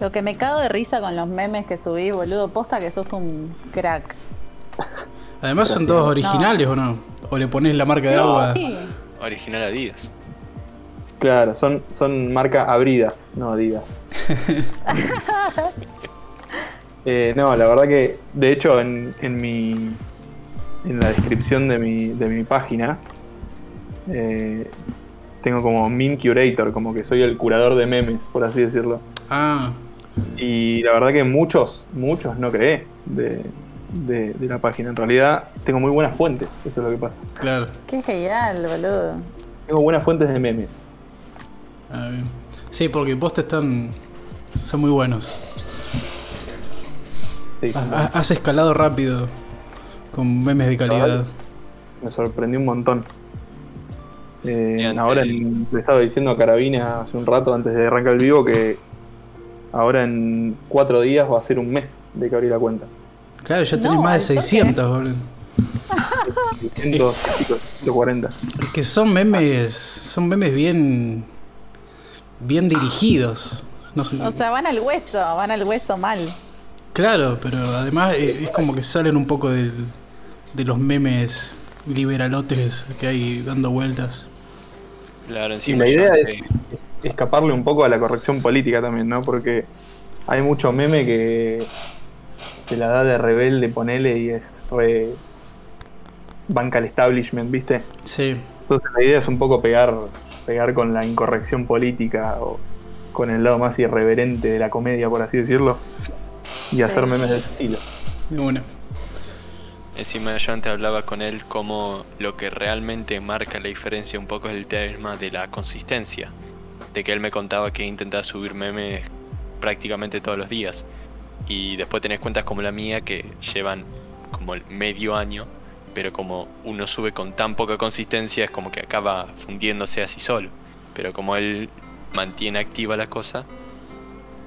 Lo que me cago de risa con los memes que subí, boludo, posta que sos un crack. Además son todos originales o no? O le pones la marca de agua. Sí. Original Adidas. Claro, son, son marca abridas, no Adidas. Eh, no, la verdad que, de hecho, en, en mi. En la descripción de mi, de mi página. eh, tengo como min curator, como que soy el curador de memes, por así decirlo. Ah, Y la verdad que muchos, muchos no creé de, de- de la página. En realidad tengo muy buenas fuentes, eso es lo que pasa. claro. Qué genial, boludo. Tengo buenas fuentes de memes. Ah, bien. Sí, porque vos te están. Son muy buenos. Sí, Ha- ha- Has escalado rápido con memes de calidad. me sorprendió un montón. Eh, Bien, ahora le estaba diciendo a Carabina hace un rato antes de arrancar el vivo que ahora en cuatro días va a ser un mes de que abrí la cuenta. Claro, ya tenés No, más de al toque. 600, boludo. 100, 140. Es que son memes. Son memes bien. Bien dirigidos. No sé- O sea, van al hueso, van al hueso mal. Claro, pero además eh, es como que salen un poco del- de los memes liberalotes que hay dando vueltas. Claro, Y encima. la idea es escaparle un poco a la corrección política también, ¿no? Porque hay mucho meme que se la da de rebelde, ponele, y es re banca al establishment, ¿viste? Sí, Entonces la idea es un poco pegar, pegar con la incorrección política o con el lado más irreverente de la comedia, por así decirlo, y hacer Sí. memes de ese estilo. de una. Encima yo antes hablaba con él como lo que realmente marca la diferencia un poco es el tema de la consistencia. De que él me contaba que intentaba subir memes prácticamente todos los días. Y después tenés cuentas como la mía que llevan como el medio año, pero como uno sube con tan poca consistencia es como que acaba fundiéndose así solo. Pero como él mantiene activa la cosa,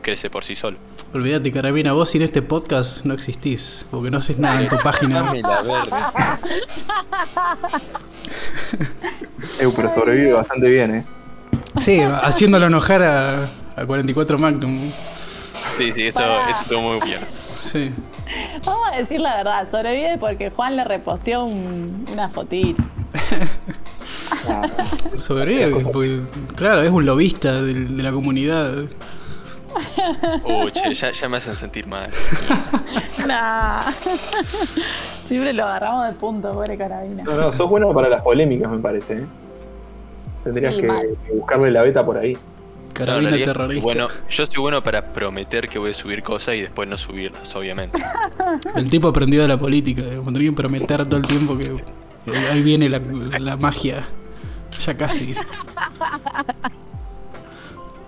crece por sí solo. Olvídate, Carabina, vos sin este podcast no existís, porque no haces nada en tu página. Dame la verga. Eu, pero sobrevive bastante bien, ¿eh? Sí, haciéndolo enojar a, a 44 Magnum. Sí, sí, esto, eso estuvo muy bien. Sí. Vamos a decir la verdad, sobrevive porque Juan le reposteó un- una fotito. Sobrevive, porque, claro, es un lobista de, la comunidad. Uy, ya, ya me hacen sentir mal. Nah. Siempre lo agarramos de punto, pobre carabina. No, no, sos bueno para las polémicas, me parece, ¿eh? Tendrías Sí, que, mal. buscarle la beta por ahí. No, Carabina realidad, terrorista. Bueno, yo soy bueno para prometer que voy a subir cosas y después no subirlas, obviamente. El tipo aprendió de la política, eh, tenía que prometer todo el tiempo que, ahí viene la, la magia. Ya casi.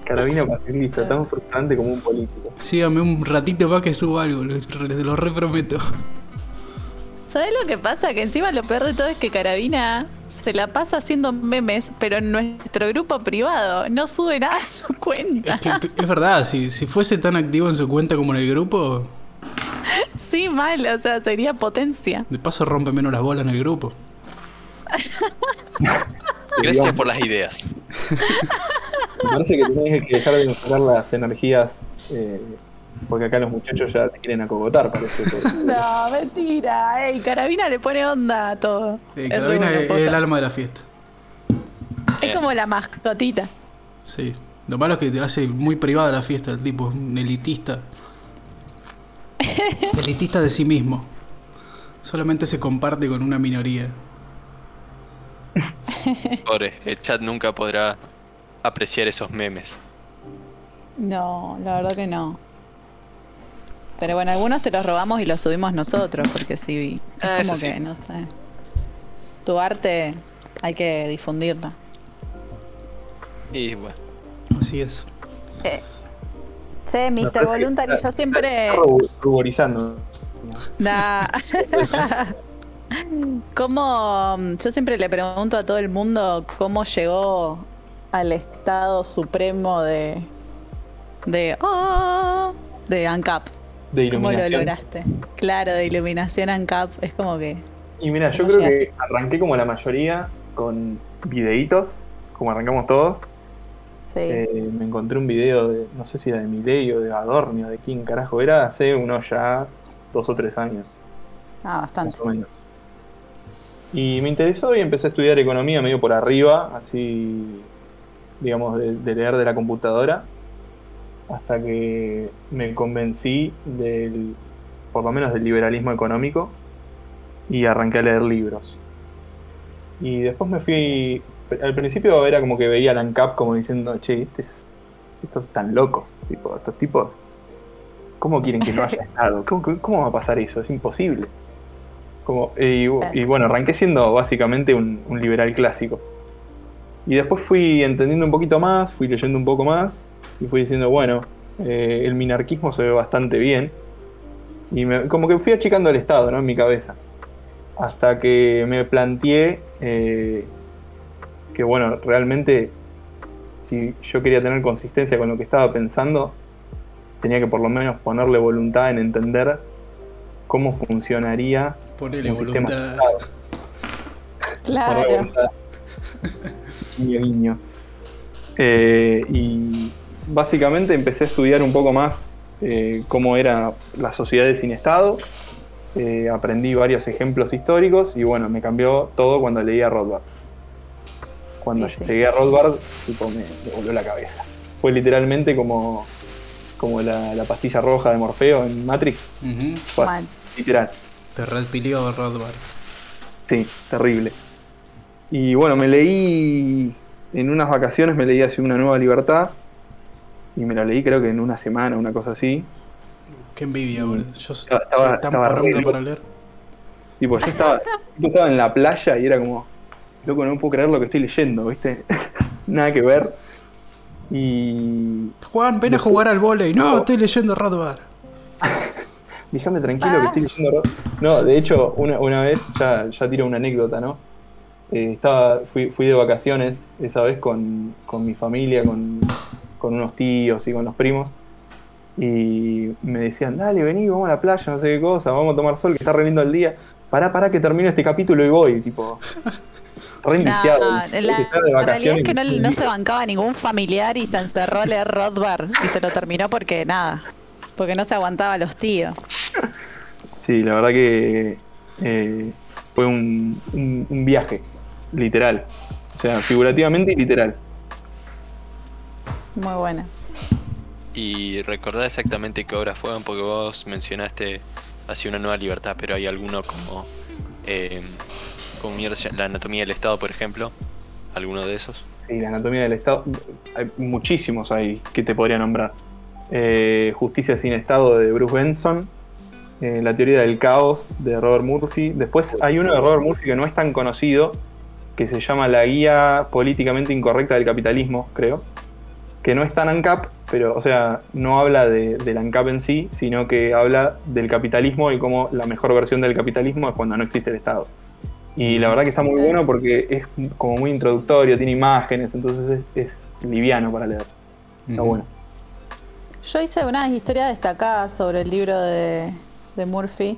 Carabina pacifista, tan frustrante como un político. Sígame un ratito más que subo algo, lo, lo reprometo. ¿Sabes lo que pasa? Que encima lo peor de todo es que Carabina se la pasa haciendo memes, pero en nuestro grupo privado no sube nada a su cuenta. Es que es verdad, si, si fuese tan activo en su cuenta como en el grupo, Sí, mal, o sea, sería potencia. de paso rompe menos las bolas en el grupo. Gracias por las ideas. Me parece que tenés que dejar de enfocar las energías, eh, porque acá los muchachos ya te quieren acogotar, parece. No, mentira. Ey, Carabina le pone onda a todo. Sí, Carabina es, el alma de la fiesta. Es como la mascotita. Sí. Lo malo es que te hace muy privada la fiesta, el tipo, es un elitista. elitista de sí mismo. Solamente se comparte con una minoría. Pobre, el chat nunca podrá apreciar esos memes. No, la verdad que no. Pero bueno, algunos te los robamos y los subimos nosotros, porque sí, es Ah, como sí. que, no sé. Tu arte hay que difundirla. Y bueno, Así es. Eh. Che, Mr. Voluntary, yo siempre... ruborizando. Nah. ¿Cómo? Yo siempre le pregunto a todo el mundo cómo llegó al estado supremo de. de. oh, de ANCAP. De ¿Cómo lo iluminación. lograste? Claro, de iluminación ANCAP. Es como que. Y mira, yo ¿Cómo creo que arranqué como la mayoría con videitos, como arrancamos todos. Sí. Eh, me encontré un video de, no sé si era de Milei o de Adorni o de quién carajo era, hace unos ya dos o tres años, ah, bastante. más o menos. Y me interesó y empecé a estudiar economía medio por arriba, así, digamos, de, de leer de la computadora, hasta que me convencí del, por lo menos del liberalismo económico, y arranqué a leer libros. Y después me fui, al principio era como que veía la ANCAP como diciendo, che, este es- estos están locos, tipo, estos tipos, ¿cómo quieren que no haya Estado? ¿Cómo, cómo va a pasar eso? Es imposible. Como, y, y bueno, arranqué siendo básicamente un, un liberal clásico. Y después fui entendiendo un poquito más, fui leyendo un poco más, y fui diciendo, bueno, eh, el minarquismo se ve bastante bien. Y me- como que fui achicando el Estado, ¿no? En mi cabeza. Hasta que me planteé eh, que, bueno, realmente, si yo quería tener consistencia con lo que estaba pensando, tenía que por lo menos ponerle voluntad en entender cómo funcionaría Ponele un sistema voluntad. Ponerle Claro. voluntad. Guiño, guiño. Eh, y básicamente empecé a estudiar un poco más eh, cómo era las sociedades sin Estado. Eh, aprendí varios ejemplos históricos y bueno, me cambió todo cuando leí a Rothbard. Cuando Sí, sí. llegué a Rothbard, tipo, me, me volvió la cabeza. Fue literalmente como, como la, la pastilla roja de Morfeo en Matrix. Fue literal. Te red pilió Rothbard. Sí, terrible. Y bueno, me leí en unas vacaciones, me leí así Una Nueva Libertad. Y me la leí creo que en una semana, una cosa así. Qué envidia, boludo. Yo Estaba- soy estaba- tan estaba re para leer. Tipo, yo estaba, yo estaba en la playa y era como, loco, no puedo creer lo que estoy leyendo, ¿viste? Nada que ver. Y Juan, ven a jugar al volei. No, estoy leyendo Rothbard. déjame tranquilo que estoy leyendo. Ro- No, de hecho, una, una vez, ya, ya tiro una anécdota, ¿no? Eh, estaba, fui, fui de vacaciones esa vez con, con mi familia, con, con unos tíos y con los primos. Y me decían, dale, vení, vamos a la playa, no sé qué cosa, vamos a tomar sol, que está re lindo el día. Pará, pará, que termino este capítulo y voy, tipo. Re No, la, realidad es que no, se bancaba ningún familiar y se encerró a leer Rothbard y se lo terminó porque nada, porque no se aguantaba a los tíos. Sí, la verdad que eh, fue un, un- un viaje, literal. O sea, figurativamente y literal. Muy buena. Y recordá exactamente qué obras fueron, porque vos mencionaste así una nueva libertad, pero hay alguno como, eh, como la anatomía del Estado, por ejemplo. ¿Alguno de esos? Sí, la anatomía del Estado. Hay muchísimos ahí que te podría nombrar. Eh, Justicia sin Estado de Bruce Benson. eh, la teoría del caos de Robert Murphy. Después hay uno de Robert Murphy que no es tan conocido, que se llama La Guía Políticamente Incorrecta del Capitalismo, creo. Que no es tan ANCAP, pero, o sea, no habla de, del ANCAP en sí, sino que habla del capitalismo y cómo la mejor versión del capitalismo es cuando no existe el Estado. Y la verdad que está muy bueno porque es como muy introductorio, tiene imágenes, entonces es, es liviano para leer. Está bueno. Yo hice unas historias destacadas sobre el libro de, de Murphy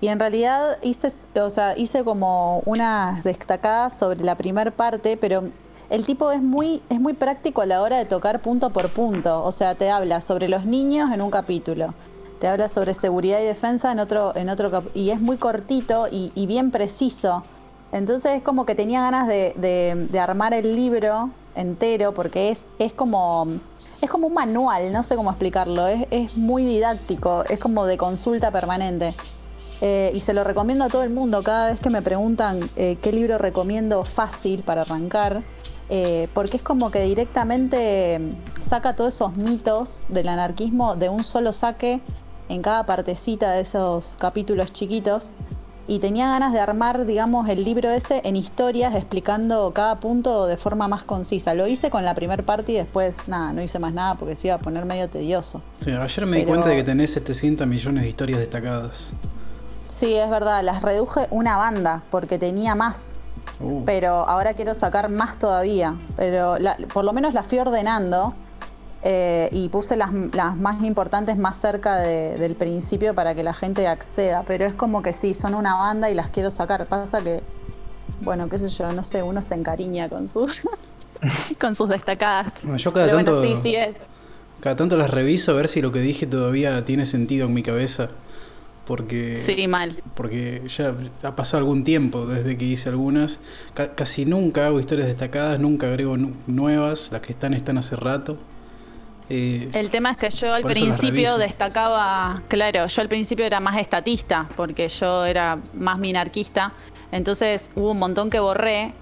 y en realidad hice, o sea, hice como unas destacadas sobre la primer parte, pero el tipo es muy, es muy práctico a la hora de tocar punto por punto. O sea, te habla sobre los niños en un capítulo, te habla sobre seguridad y defensa en otro, en otro y es muy cortito y, y bien preciso. Entonces es como que tenía ganas de, de- de armar el libro entero porque es, es como es como un manual, no sé cómo explicarlo, es, es muy didáctico, es como de consulta permanente. Eh, y se lo recomiendo a todo el mundo cada vez que me preguntan eh, qué libro recomiendo fácil para arrancar, eh, porque es como que directamente saca todos esos mitos del anarquismo de un solo saque en cada partecita de esos capítulos chiquitos. Y tenía ganas de armar, digamos, el libro ese en historias, explicando cada punto de forma más concisa. Lo hice con la primer parte y después, nada, no hice más nada porque se iba a poner medio tedioso. Sí, ayer me di cuenta de que tenés 700 millones de historias destacadas. Sí, es verdad, las reduje una banda porque tenía más, Uh, pero ahora quiero sacar más todavía. Pero la- por lo menos las fui ordenando eh, y puse las, las más importantes más cerca de- del principio para que la gente acceda. Pero es como que sí, son una banda y las quiero sacar. Pasa que, bueno, qué sé yo, no sé, uno se encariña con su, con sus destacadas. Bueno, yo cada Pero bueno, sí, sí es. cada tanto las reviso a ver si lo que dije todavía tiene sentido en mi cabeza. Porque, Sí, mal. porque ya ha pasado algún tiempo desde que hice algunas. Ca- casi nunca hago historias destacadas, nunca agrego nu- nuevas. Las que están están hace rato. Eh, El tema es que yo al principio destacaba, claro, yo al principio era más estatista, porque yo era más minarquista, entonces hubo un montón que borré.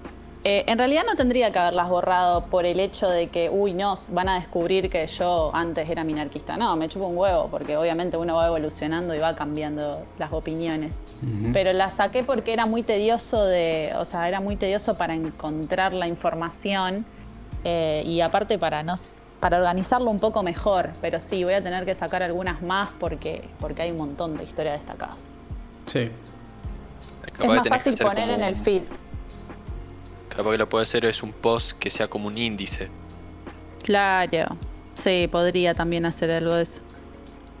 Eh, en realidad no tendría que haberlas borrado por el hecho de que, uy, no, van a descubrir que yo antes era minarquista. No, me chupo un huevo, porque obviamente uno va evolucionando y va cambiando las opiniones. Pero la saqué porque era muy tedioso de, o sea, era muy tedioso para encontrar la información eh, y aparte para no para organizarlo un poco mejor, pero sí voy a tener que sacar algunas más porque porque hay un montón de historias destacadas. Sí. Es más fácil poner como en el feed. Capaz que lo puede hacer es un post que sea como un índice. Claro. Sí, podría también hacer algo de eso.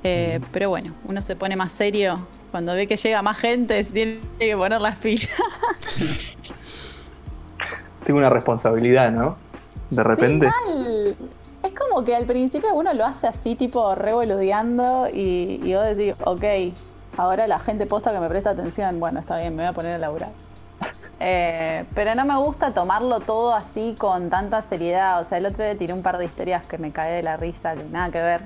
Eh, Pero bueno, uno se pone más serio cuando ve que llega más gente, se tiene que poner las pilas. Tengo una responsabilidad, ¿no? De repente. Sí, mal. Es como que al principio uno lo hace así, tipo revoludeando, y, y vos decís, ok, ahora la gente posta que me presta atención, bueno, está bien, me voy a poner a laburar. Eh, pero no me gusta tomarlo todo así con tanta seriedad. O sea, el otro día tiré un par de historias que me caí de la risa, que nada que ver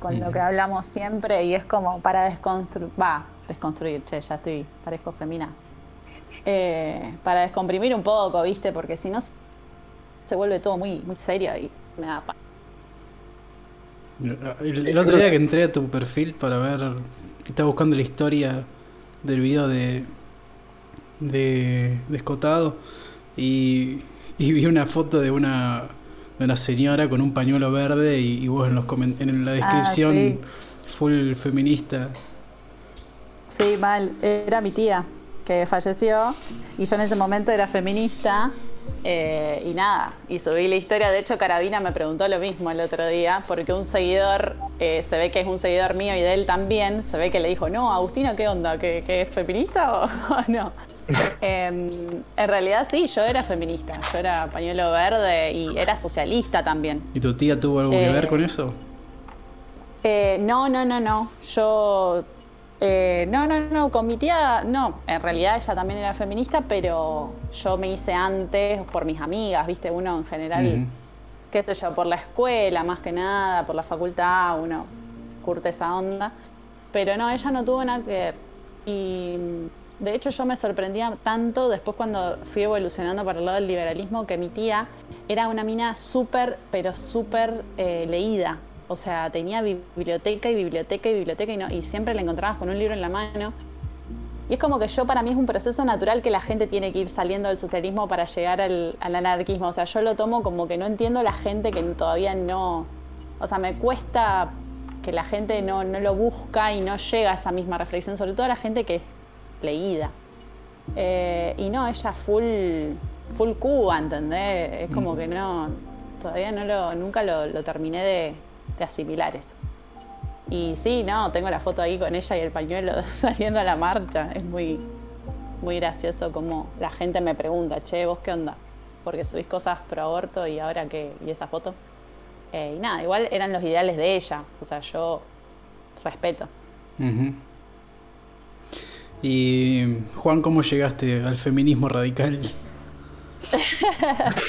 con lo que hablamos siempre, y es como para desconstruir, va, desconstruir, che, ya estoy, parezco feminaz. Eh, para descomprimir un poco, ¿viste? Porque si no se vuelve todo muy, muy serio y me da pa- El, el otro día que entré a tu perfil para ver, estaba buscando la historia del video de de, de Escotado y, y vi una foto de una de una señora con un pañuelo verde y, y vos en los en la descripción sí. full feminista. Sí, mal. Era mi tía que falleció y yo en ese momento era feminista eh, y nada, y subí la historia. De hecho, Carabina me preguntó lo mismo el otro día porque un seguidor, eh, se ve que es un seguidor mío y de él también, se ve que le dijo, no, Agustina, ¿qué onda? ¿Que, que es feminista o, o no? Em, en realidad sí, yo era feminista, yo era pañuelo verde y era socialista también. ¿Y tu tía tuvo algo que ver Eh, con eso? Eh, no, no, no, no. Yo. eh, no, no, no. Con mi tía, no. En realidad ella también era feminista, pero yo me hice antes por mis amigas, ¿viste? Uno en general, qué sé yo, por la escuela más que nada, por la facultad, uno curte esa onda. Pero no, ella no tuvo nada que ver. Y de hecho yo me sorprendía tanto después cuando fui evolucionando para el lado del liberalismo que mi tía era una mina súper, pero súper eh, leída. O sea, tenía biblioteca y biblioteca y biblioteca y, no, y siempre la encontrabas con un libro en la mano. Y es como que yo para mí es un proceso natural que la gente tiene que ir saliendo del socialismo para llegar al, al anarquismo. O sea, yo lo tomo como que no entiendo la gente que todavía no... O sea, me cuesta que la gente no, no lo busca y no llega a esa misma reflexión, sobre todo la gente que leída. Eh, y no, ella full, full Cuba, ¿entendés? Es como que no, todavía no lo, nunca lo, lo terminé de, de asimilar eso. Y sí, no, tengo la foto ahí con ella y el pañuelo saliendo a la marcha. Es muy, muy gracioso como la gente me pregunta, che, ¿vos qué onda? Porque subís cosas pro aborto y ahora qué, y esa foto. Eh, y nada, igual eran los ideales de ella. O sea, yo respeto. Ujú. Y Juan, ¿cómo llegaste al feminismo radical?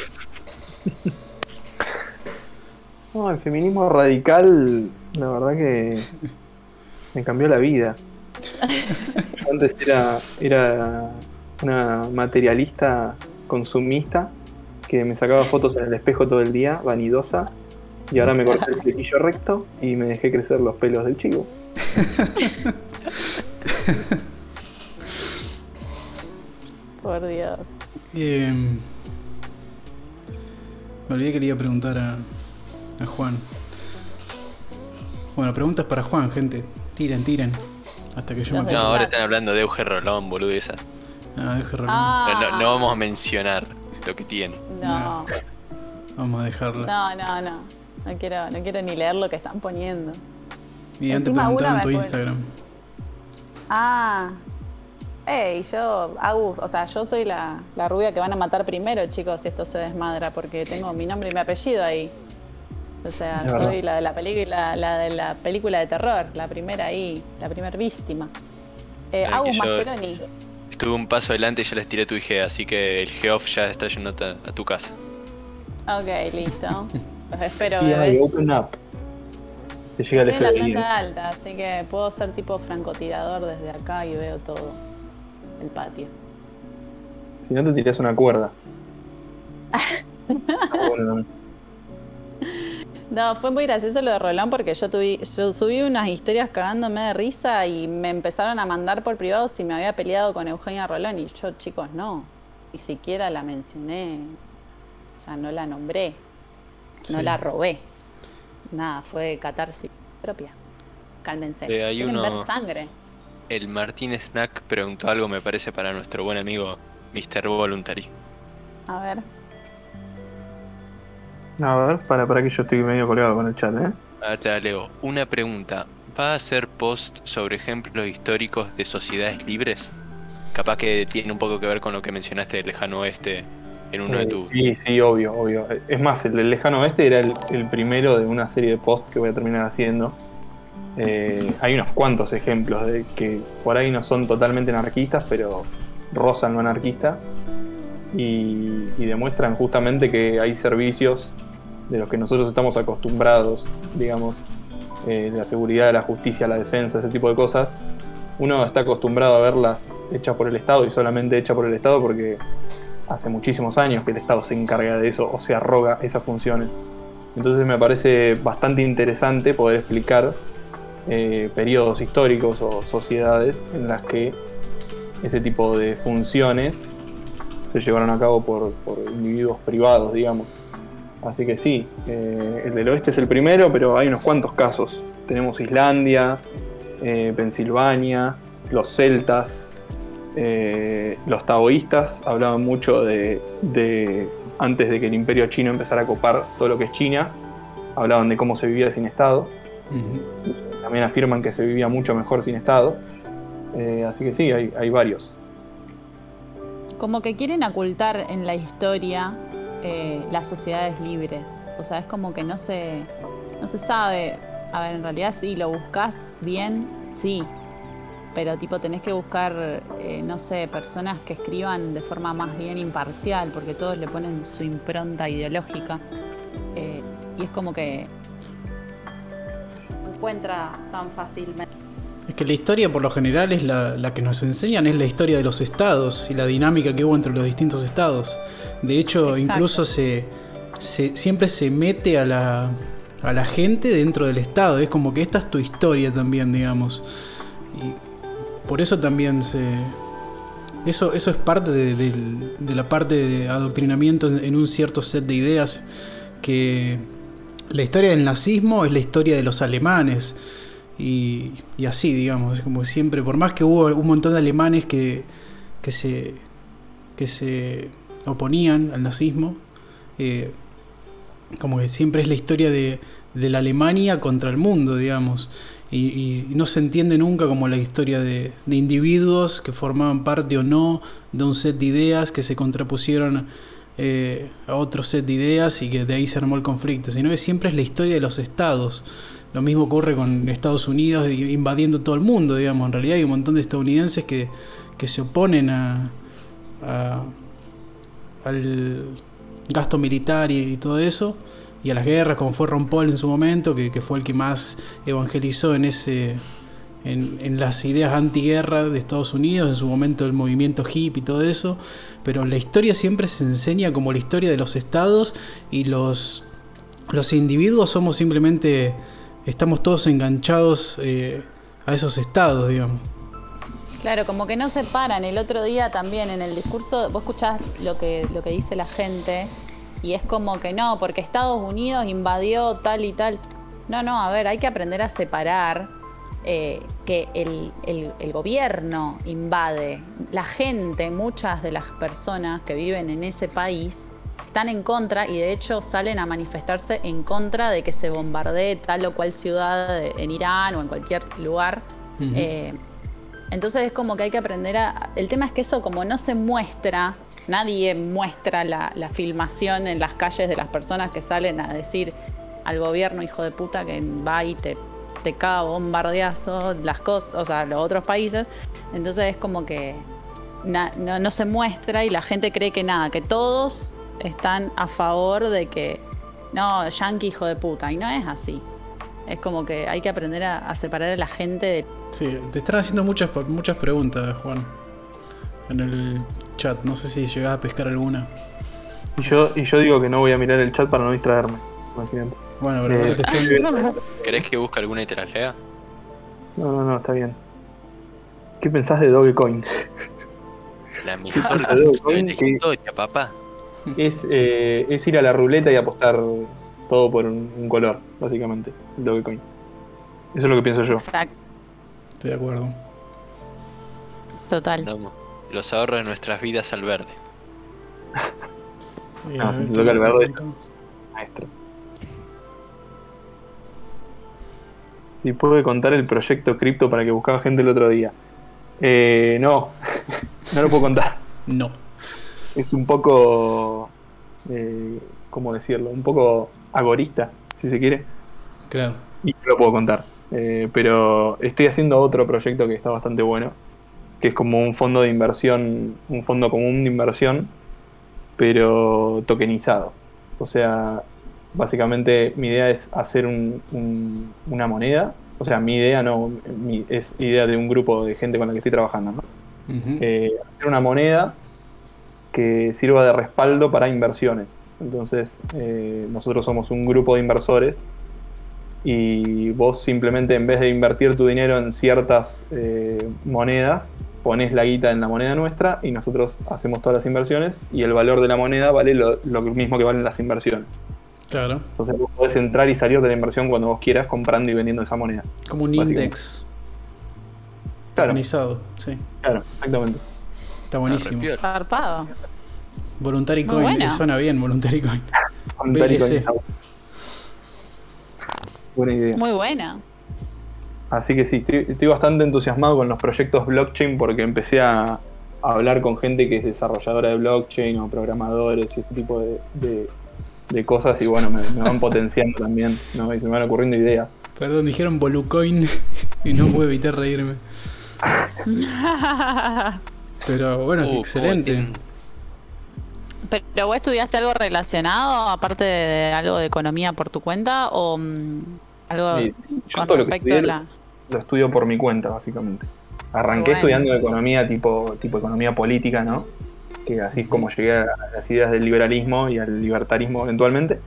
No, el feminismo radical, la verdad que me cambió la vida. Antes era, era una materialista consumista que me sacaba fotos en el espejo todo el día, vanidosa, y ahora me corté el flequillo recto y me dejé crecer los pelos del chivo. Por Dios. Eh, me olvidé que le iba a preguntar a, a Juan. Bueno, preguntas para Juan, gente. Tiren, tiren. Hasta que yo me No, ahora están hablando de Euge Rolón, boludo, y esas. Ah, deje Rolón. Ah, No, no- no vamos a mencionar lo que tiene. No, Vamos a dejarla. no, no, no. No quiero, no quiero ni leer lo que están poniendo. y antes preguntaron en tu Instagram. Ah, Ey, yo, Agus, o sea, yo soy la, la rubia que van a matar primero, chicos, si esto se desmadra, porque tengo mi nombre y mi apellido ahí. O sea, Es verdad. soy la de la película, la de la película de terror, la primera ahí, la primera víctima. Eh, Agus Mascheroni. Estuve un paso adelante y ya les tiré tu IG, así que el Geoff ya está yendo a tu casa. Ok, listo. Los espero, bebés. open up. Te llega el Estoy en la planta alta, así que puedo ser tipo francotirador desde acá y veo todo el patio. Si no te tiras una cuerda. Bueno. No, fue muy gracioso lo de Rolón porque yo, tuvi- yo subí unas historias cagándome de risa y me empezaron a mandar por privado si me había peleado con Eugenia Rolón y yo, chicos, no. Ni siquiera la mencioné. O sea, no la nombré. No Sí. la robé. Nada, fue catarsis propia. Cálmense. Eh, hay Quieren uno- ver sangre. El Martín Snack preguntó algo, me parece, para nuestro buen amigo Mr. Voluntary. A ver. A ver, para, para que yo estoy medio colgado con el chat, ¿eh? Ahora te la leo. Una pregunta. ¿Va a hacer post sobre ejemplos históricos de sociedades libres? Capaz que tiene un poco que ver con lo que mencionaste del lejano oeste en uno de Eh, tus... Sí, sí, obvio, obvio. Es más, el del lejano oeste era el, el primero de una serie de posts que voy a terminar haciendo. Eh, hay unos cuantos ejemplos de que por ahí no son totalmente anarquistas, pero rozan lo anarquista. Y, demuestran justamente que hay servicios de los que nosotros estamos acostumbrados, digamos, eh, la seguridad, la justicia, la defensa, ese tipo de cosas. Uno está acostumbrado a verlas hechas por el Estado y solamente hechas por el Estado porque hace muchísimos años que el Estado se encarga de eso o se arroga esas funciones. Entonces me parece bastante interesante poder explicar eh, periodos históricos o sociedades en las que ese tipo de funciones se llevaron a cabo por, por individuos privados, digamos. Así que sí, eh, el del oeste es el primero, pero hay unos cuantos casos. Tenemos Islandia, eh, Pensilvania, los celtas, los taoístas hablaban mucho de, de- antes de que el imperio chino empezara a copar todo lo que es China, hablaban de cómo se vivía sin Estado. También afirman que se vivía mucho mejor sin Estado. Eh, así que sí, hay, varios. Como que quieren ocultar en la historia eh, las sociedades libres. O sea, es como que no se, no se sabe. A ver, en realidad sí, lo buscas bien, sí. Pero tipo tenés que buscar, eh, no sé, personas que escriban de forma más bien imparcial, porque todos le ponen su impronta ideológica. Y es como que encuentra tan fácilmente. Es que la historia por lo general es la, la que nos enseñan, es la historia de los estados y la dinámica que hubo entre los distintos estados. De hecho, Exacto. incluso se, se- siempre se mete a la, a la gente dentro del estado. Es como que esta es tu historia también, digamos. Y por eso también se... Eso, eso es parte de, del- de la parte de adoctrinamiento en, en un cierto set de ideas que la historia del nazismo es la historia de los alemanes. Y, así, digamos, como siempre, por más que hubo un montón de alemanes que, que, se, que se oponían al nazismo, eh, como que siempre es la historia de, de la Alemania contra el mundo, digamos. Y, y no se entiende nunca como la historia de, de individuos que formaban parte o no de un set de ideas que se contrapusieron eh, a otro set de ideas y que de ahí se armó el conflicto, sino que siempre es la historia de los estados. Lo mismo ocurre con Estados Unidos invadiendo todo el mundo, digamos. En realidad hay un montón de estadounidenses que, que se oponen a, a- al gasto militar y, y todo eso, y a las guerras, como fue Ron Paul en su momento, que, que fue el que más evangelizó en ese en, las ideas antiguerra de Estados Unidos, en su momento el movimiento hippie y todo eso, pero la historia siempre se enseña como la historia de los estados y los, los individuos somos simplemente, estamos todos enganchados eh, a esos estados, digamos. Claro, como que no se paran. El otro día también en el discurso, vos escuchás lo que, lo que dice la gente y es como que no, porque Estados Unidos invadió tal y tal. No, no, a ver, hay que aprender a separar eh, que el, el- el gobierno invade. La gente, muchas de las personas que viven en ese país están en contra y de hecho salen a manifestarse en contra de que se bombardee tal o cual ciudad en Irán o en cualquier lugar. Eh, Entonces es como que hay que aprender a... El tema es que eso como no se muestra, nadie muestra la, la filmación en las calles de las personas que salen a decir al gobierno hijo de puta que va y te, te caga bombardeazo las cosas, o sea, los otros países. Entonces es como que na- no, no se muestra y la gente cree que nada, que todos están a favor de que no, yankee hijo de puta, y no es así. Es como que hay que aprender a, a separar a la gente de Sí, te están haciendo muchas, muchas preguntas, Juan. En el chat. No sé si llegás a pescar alguna. Y yo, y yo digo que no voy a mirar el chat para no distraerme. Imagínate. Bueno, pero Eh, estoy- ¿Querés que busque alguna y te las lea? No, no, no, está bien. ¿Qué pensás de Dogecoin? La mejor Dogecoin? de la Que- historia, papá. es, eh, es ir a la ruleta y apostar todo por un, un color, básicamente. El Dogecoin. Eso es lo que pienso yo. Exacto, estoy de acuerdo. total. No, los ahorros de nuestras vidas al verde. Eh, Ah, a si toca el verde. Maestro. Si puede contar el proyecto cripto para que buscaba gente el otro día. Eh, no, no lo puedo contar. No. Es un poco. Eh, ¿Cómo decirlo? Un poco agorista, si se quiere. Claro. Y no lo puedo contar. Eh, pero estoy haciendo otro proyecto que está bastante bueno. Que es como un fondo de inversión, un fondo común de inversión, pero tokenizado. O sea, básicamente mi idea es hacer un- un- una moneda. O sea, mi idea no, mi- es idea de un grupo de gente con la que estoy trabajando, ¿no? Eh, hacer una moneda que sirva de respaldo para inversiones. Entonces, eh, nosotros somos un grupo de inversores y vos simplemente en vez de invertir tu dinero en ciertas eh, monedas, pones la guita en la moneda nuestra y nosotros hacemos todas las inversiones y el valor de la moneda vale lo, lo mismo que valen las inversiones. Claro. Entonces vos podés entrar y salir de la inversión cuando vos quieras comprando y vendiendo esa moneda. Como un index Claro, organizado. Sí. claro, exactamente. Está buenísimo. repiola. Zarpado. Voluntary Muy Coin. buena. Suena bien, Voluntary Coin. Voluntary coin. Buena idea. Muy buena. Así que sí, estoy, estoy bastante entusiasmado con los proyectos blockchain porque empecé a, a hablar con gente que es desarrolladora de blockchain o programadores y ese tipo de, de- de cosas y bueno, me, me van potenciando también, ¿no? Y se me van ocurriendo ideas. Perdón, dijeron Volucoin y no puedo evitar reírme. Pero bueno, Uh, excelente. ¿Pero vos estudiaste algo relacionado, aparte de algo de economía por tu cuenta, o mm, algo Sí, yo con todo lo que respecto a estudié la... lo estudio por mi cuenta, básicamente. Arranqué Bueno. estudiando economía tipo, tipo economía política, ¿no? Que así es como llegué a las ideas del liberalismo y al libertarismo eventualmente.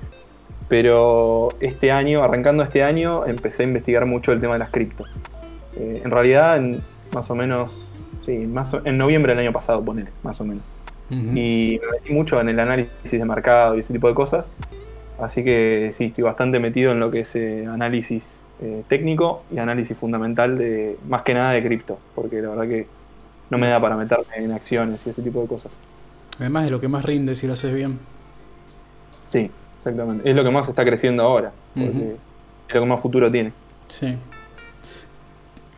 Pero este año, arrancando este año, empecé a investigar mucho el tema de las cripto. Eh, en realidad, en más o menos, sí, más o- en noviembre del año pasado, ponele, más o menos. Y me metí mucho en el análisis de mercado y ese tipo de cosas. Así que sí, estoy bastante metido en lo que es eh, análisis eh, técnico y análisis fundamental de más que nada de cripto, porque la verdad que no me da para meterme en acciones y ese tipo de cosas. Además de lo que más rinde si lo haces bien. Sí, exactamente. Es lo que más está creciendo ahora, es lo que más futuro tiene. Sí.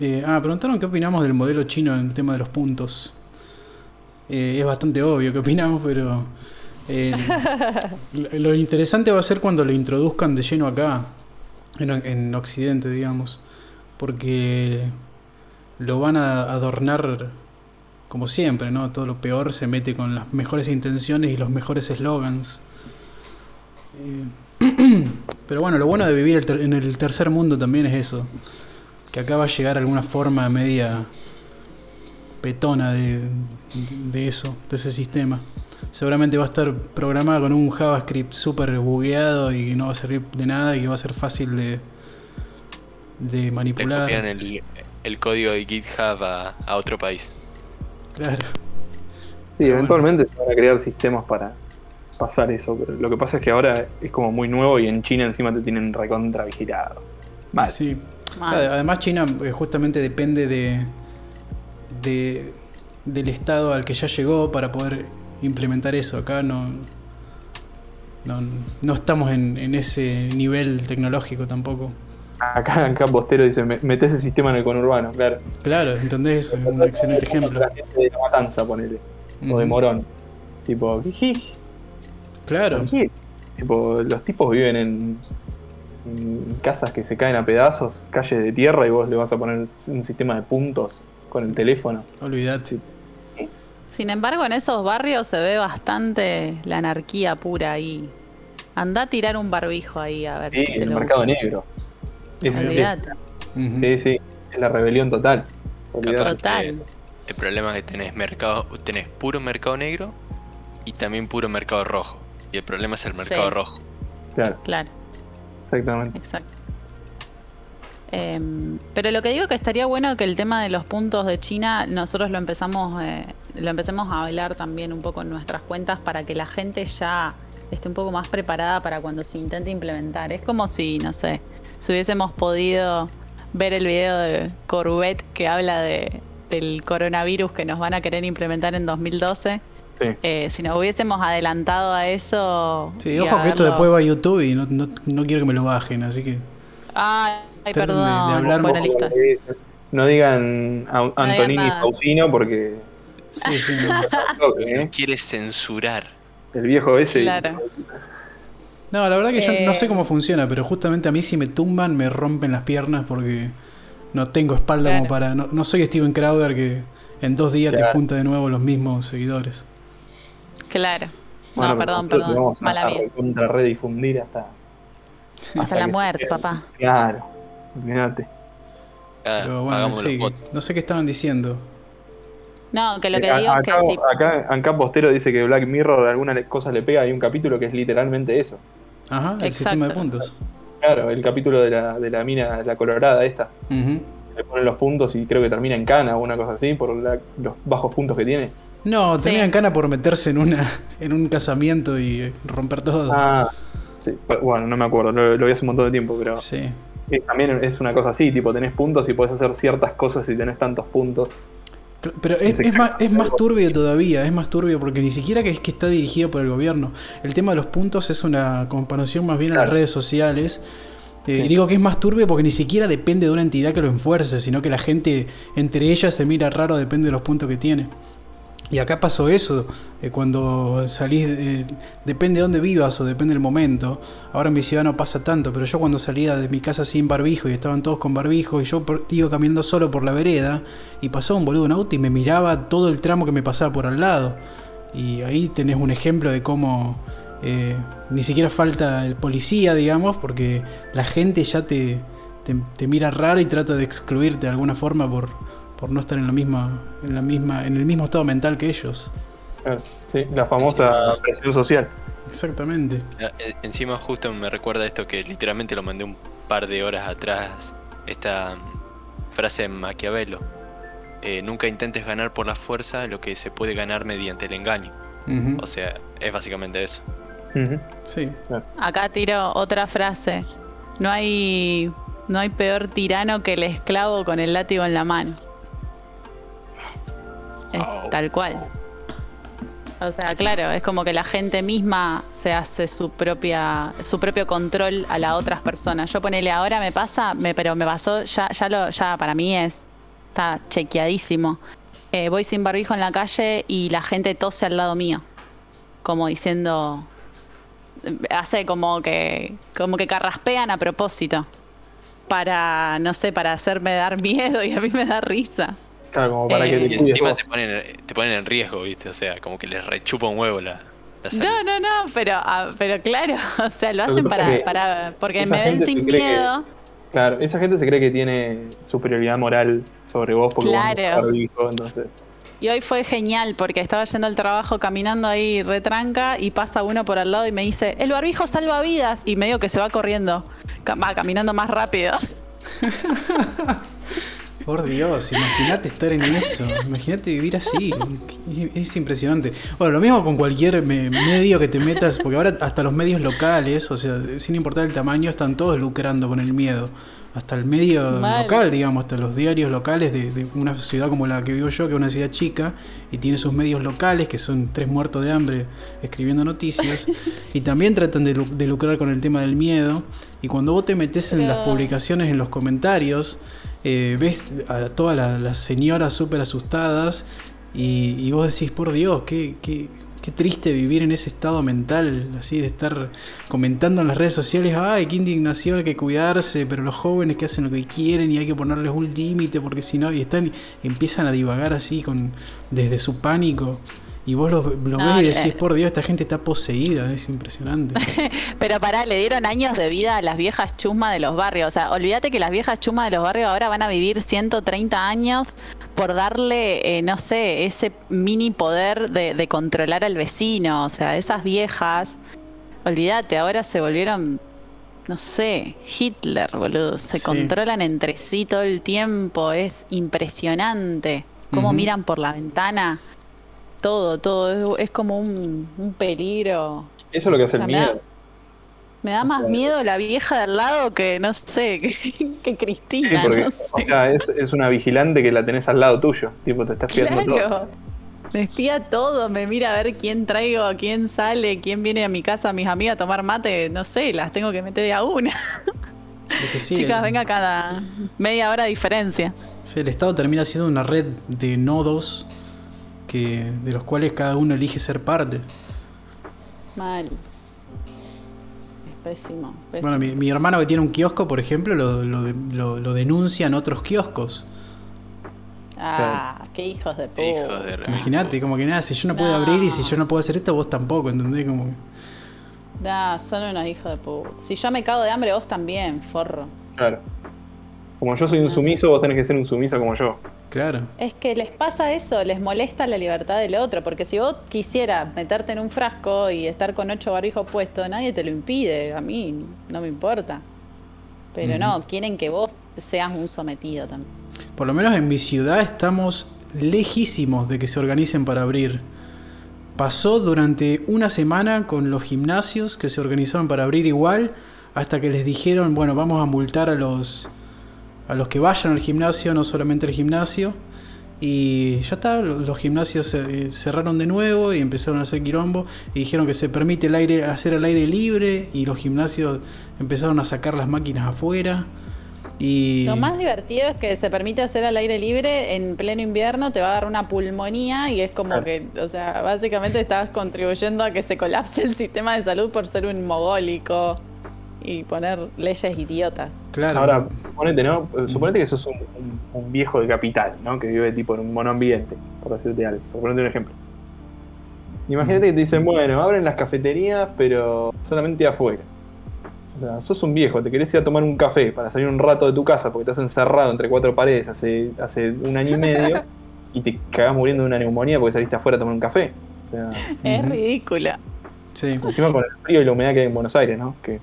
Eh, ah, preguntaron qué opinamos del modelo chino en el tema de los puntos. Eh, es bastante obvio qué opinamos, pero eh, lo, lo interesante va a ser cuando lo introduzcan de lleno acá, en, en Occidente, digamos, porque lo van a adornar como siempre, ¿no? Todo lo peor se mete con las mejores intenciones y los mejores eslogans. Eh, pero bueno, lo bueno de vivir el en el tercer mundo también es eso. Que acá va a llegar alguna forma media petona de, de eso, de ese sistema. Seguramente va a estar programada con un JavaScript súper bugueado y que no va a servir de nada y que va a ser fácil de, de Le manipular. copian el, el código de GitHub a, a otro país. Claro. Sí, eventualmente se van a crear sistemas para pasar eso, pero lo que pasa es que ahora es como muy nuevo y en China encima te tienen recontra vigilado. Mal. Sí. Mal. Además China eh, justamente depende de, de del estado al que ya llegó para poder implementar eso. Acá no no, no estamos en, en ese nivel tecnológico tampoco. Acá, acá Postero dice, "Me- mete ese sistema en el conurbano, claro. Claro, ¿entendés? Es un excelente ejemplo. La gente de la matanza, ponele. O de. Morón. Tipo, jiji, Claro. Tipo, los tipos viven en, en casas que se caen a pedazos, calles de tierra, y vos le vas a poner un sistema de puntos con el teléfono. Olvídate. Sin embargo, en esos barrios se ve bastante la anarquía pura ahí. Anda a tirar un barbijo ahí a ver Sí, si te el lo mercado usan. negro. Ujú. sí, sí, es la rebelión total. Olvidate. Total. El problema es que tenés mercado, tenés puro mercado negro y también puro mercado rojo. Y el problema es el mercado Sí. rojo. Claro, Claro, exactamente. exacto. Em, pero lo que digo que estaría bueno que el tema de los puntos de China nosotros lo empezamos eh, lo empecemos a hablar también un poco en nuestras cuentas para que la gente ya esté un poco más preparada para cuando se intente implementar. Es como si, no sé, si hubiésemos podido ver el video de Corbett que habla de, del coronavirus que nos van a querer implementar en 2012. Sí. Eh, si nos hubiésemos adelantado a eso. Sí, ojo que esto después va a YouTube y no, no, no quiero que me lo bajen, así que. Ay, ay, Traten de- perdón. de hablar bueno, un listo. No digan a- Antonini nada. Fausino porque Sí, sí, no. ¿eh? Quiere censurar. el viejo ese. Claro. No, la verdad que yo no Eh. sé cómo funciona, pero justamente a mí si me tumban me rompen las piernas porque no tengo espalda como para... No, no soy Steven Crowder que en dos días te junta de nuevo los mismos seguidores. Claro. Bueno, no, perdón, perdón. Vamos a, Mala a redifundir hasta. Hasta la muerte, papá. Claro, olvídate. Ah, Pero bueno, sí, no sé qué estaban diciendo. No, que lo que Eh, digo es que acá, sí. acá, acá Postero dice que Black Mirror alguna cosa le pega. Hay un capítulo que es literalmente eso. Ajá, el Exacto. sistema de puntos. Claro, el capítulo de la, de la mina, la colorada esta. Le ponen los puntos y creo que termina en cana o una cosa así por la- los bajos puntos que tiene. No, Sí. tenían cana por meterse en una en un casamiento y eh, romper todo. Ah, sí. Bueno, no me acuerdo, lo, lo vi hace un montón de tiempo, pero Sí. eh, también es una cosa así, tipo tenés puntos y podés hacer ciertas cosas si tenés tantos puntos. Pero es, Es más, es más turbio todavía, es más turbio porque ni siquiera que es que está dirigido por el gobierno. El tema de los puntos es una comparación más bien a las redes sociales. Eh, Sí. digo que es más turbio porque ni siquiera depende de una entidad que lo enfuerce, sino que la gente entre ellas se mira raro, depende de los puntos que tiene. Y acá pasó eso, eh, cuando salís, depende de dónde vivas o depende del momento. Ahora en mi ciudad no pasa tanto, pero yo cuando salía de mi casa sin barbijo y estaban todos con barbijo y yo iba caminando solo por la vereda y pasaba un boludo en auto y me miraba todo el tramo que me pasaba por al lado. Y ahí tenés un ejemplo de cómo eh, ni siquiera falta el policía, digamos, porque la gente ya te, te, te mira raro y trata de excluirte de alguna forma por, por no estar en la misma, en la misma, en el mismo estado mental que ellos. Claro, sí, la famosa Encima- presión social. Exactamente. Eh, Encima justo me recuerda esto que literalmente lo mandé un par de horas atrás. Esta frase de Maquiavelo. Eh, nunca intentes ganar por la fuerza lo que se puede ganar mediante el engaño. O sea, es básicamente eso. Ujú. Sí. Acá tiro otra frase. No hay, no hay peor tirano que el esclavo con el látigo en la mano. Es tal cual. O sea, claro, es como que la gente misma se hace su propia, su propio control a las otras personas. Yo ponele ahora me pasa, me, pero me pasó, ya, ya lo, ya para mí es, está chequeadísimo. Eh, voy sin barbijo en la calle y la gente tose al lado mío. Como diciendo, hace como que como que carraspean a propósito para no sé para hacerme dar miedo y a mí me da risa Claro, como para Eh, que Y te cuides encima vos. te ponen, te ponen en riesgo, ¿viste? O sea, como que les rechupa un huevo la, la salud. no no no pero ah, pero claro o sea lo hacen para, para porque esa me ven gente sin que- miedo Claro, esa gente se cree que tiene superioridad moral sobre vos porque vos no Claro. usás barbijo, entonces. y hoy fue genial porque estaba yendo al trabajo caminando ahí retranca y pasa uno por al lado y me dice el barbijo salva vidas y medio que se va corriendo va caminando más rápido Por Dios, imagínate estar en eso, imagínate vivir así, es, es impresionante. Bueno, lo mismo con cualquier me- medio que te metas, porque ahora hasta los medios locales, o sea, sin importar el tamaño, están todos lucrando con el miedo. hasta el medio Mal. local, digamos, hasta los diarios locales de, de una ciudad como la que vivo yo, que es una ciudad chica, y tiene sus medios locales, que son tres muertos de hambre escribiendo noticias, y también tratan de, lu- de lucrar con el tema del miedo, y cuando vos te metes en las publicaciones, en los comentarios, eh, ves a todas la- las señoras súper asustadas, y, y vos decís, por Dios, qué, qué, qué triste vivir en ese estado mental, así de estar comentando en las redes sociales, ay, qué indignación, hay que cuidarse, pero los jóvenes que hacen lo que quieren y hay que ponerles un límite porque si no, y están, empiezan a divagar así con desde su pánico. Y vos lo, lo No, ves y le- decís, por Dios, esta gente está poseída, es impresionante. Pero pará, le dieron años de vida a las viejas chumas de los barrios. O sea, olvídate que las viejas chumas de los barrios ahora van a vivir 130 años por darle, eh, no sé, ese mini poder de, de controlar al vecino. O sea, esas viejas, olvídate, ahora se volvieron, no sé, Hitler, boludo. Se Sí. controlan entre sí todo el tiempo. Es impresionante. Cómo miran por la ventana. Todo, todo. Es, es como un, un peligro. Eso es lo que hace O sea, el me da- miedo. Me da más miedo la vieja de al lado que, no sé, que, que Sí, Cristina, porque, no o sea, es, es una vigilante que la tenés al lado tuyo. Tipo, te está espiando todo. Claro. Me espía todo, me mira a ver quién traigo, quién sale, quién viene a mi casa, a mis amigas a tomar mate, no sé, las tengo que meter de a una. Sí, Chicas, el- venga cada media hora de diferencia. sí, el Estado termina siendo una red de nodos que, de los cuales cada uno elige ser parte. Mal. Es pésimo. pésimo. Bueno, mi, mi hermano que tiene un kiosco, por ejemplo, lo, lo, de- lo- lo denuncian otros kioscos. ah, qué hijos de puta. Imagínate, como que nada, si yo no puedo No. abrir y si yo no puedo hacer esto, vos tampoco, ¿entendés? Como que- Nah, son unos hijos de puta. Si yo me cago de hambre, vos también, forro. Claro. Como yo soy un sumiso, vos tenés que ser un sumiso como yo. Claro. Es que les pasa eso, les molesta la libertad del otro, porque si vos quisieras meterte en un frasco y estar con ocho barbijos puestos, nadie te lo impide, a mí no me importa. Pero no, quieren que vos seas un sometido también. Por lo menos en mi ciudad estamos lejísimos de que se organicen para abrir. Pasó durante una semana con los gimnasios que se organizaron para abrir igual, hasta que les dijeron, bueno, vamos a multar a los a los que vayan al gimnasio, no solamente al gimnasio. Y ya está, lo- los gimnasios se- eh, cerraron de nuevo y empezaron a hacer quilombo y dijeron que se permite el aire hacer al aire libre y los gimnasios empezaron a sacar las máquinas afuera. Y Lo más divertido es que se permite hacer al aire libre en pleno invierno, te va a dar una pulmonía y es como Claro. que, o sea, básicamente estás contribuyendo a que se colapse el sistema de salud por ser un mogólico y poner leyes idiotas. claro. Ahora, suponete, ¿no? Suponete que sos un, un- un viejo de capital, ¿no? Que vive tipo en un monoambiente, por decirte algo. Por ponerte un ejemplo. Imagínate que te dicen, bueno, abren las cafeterías, pero solamente afuera. O sea, sos un viejo, te querés ir a tomar un café para salir un rato de tu casa porque estás encerrado entre cuatro paredes hace, hace un año y medio y te cagás muriendo de una neumonía porque saliste afuera a tomar un café. O sea, Es Ujú. ridícula. Sí. encima con el frío y la humedad que hay en Buenos Aires, ¿no? Que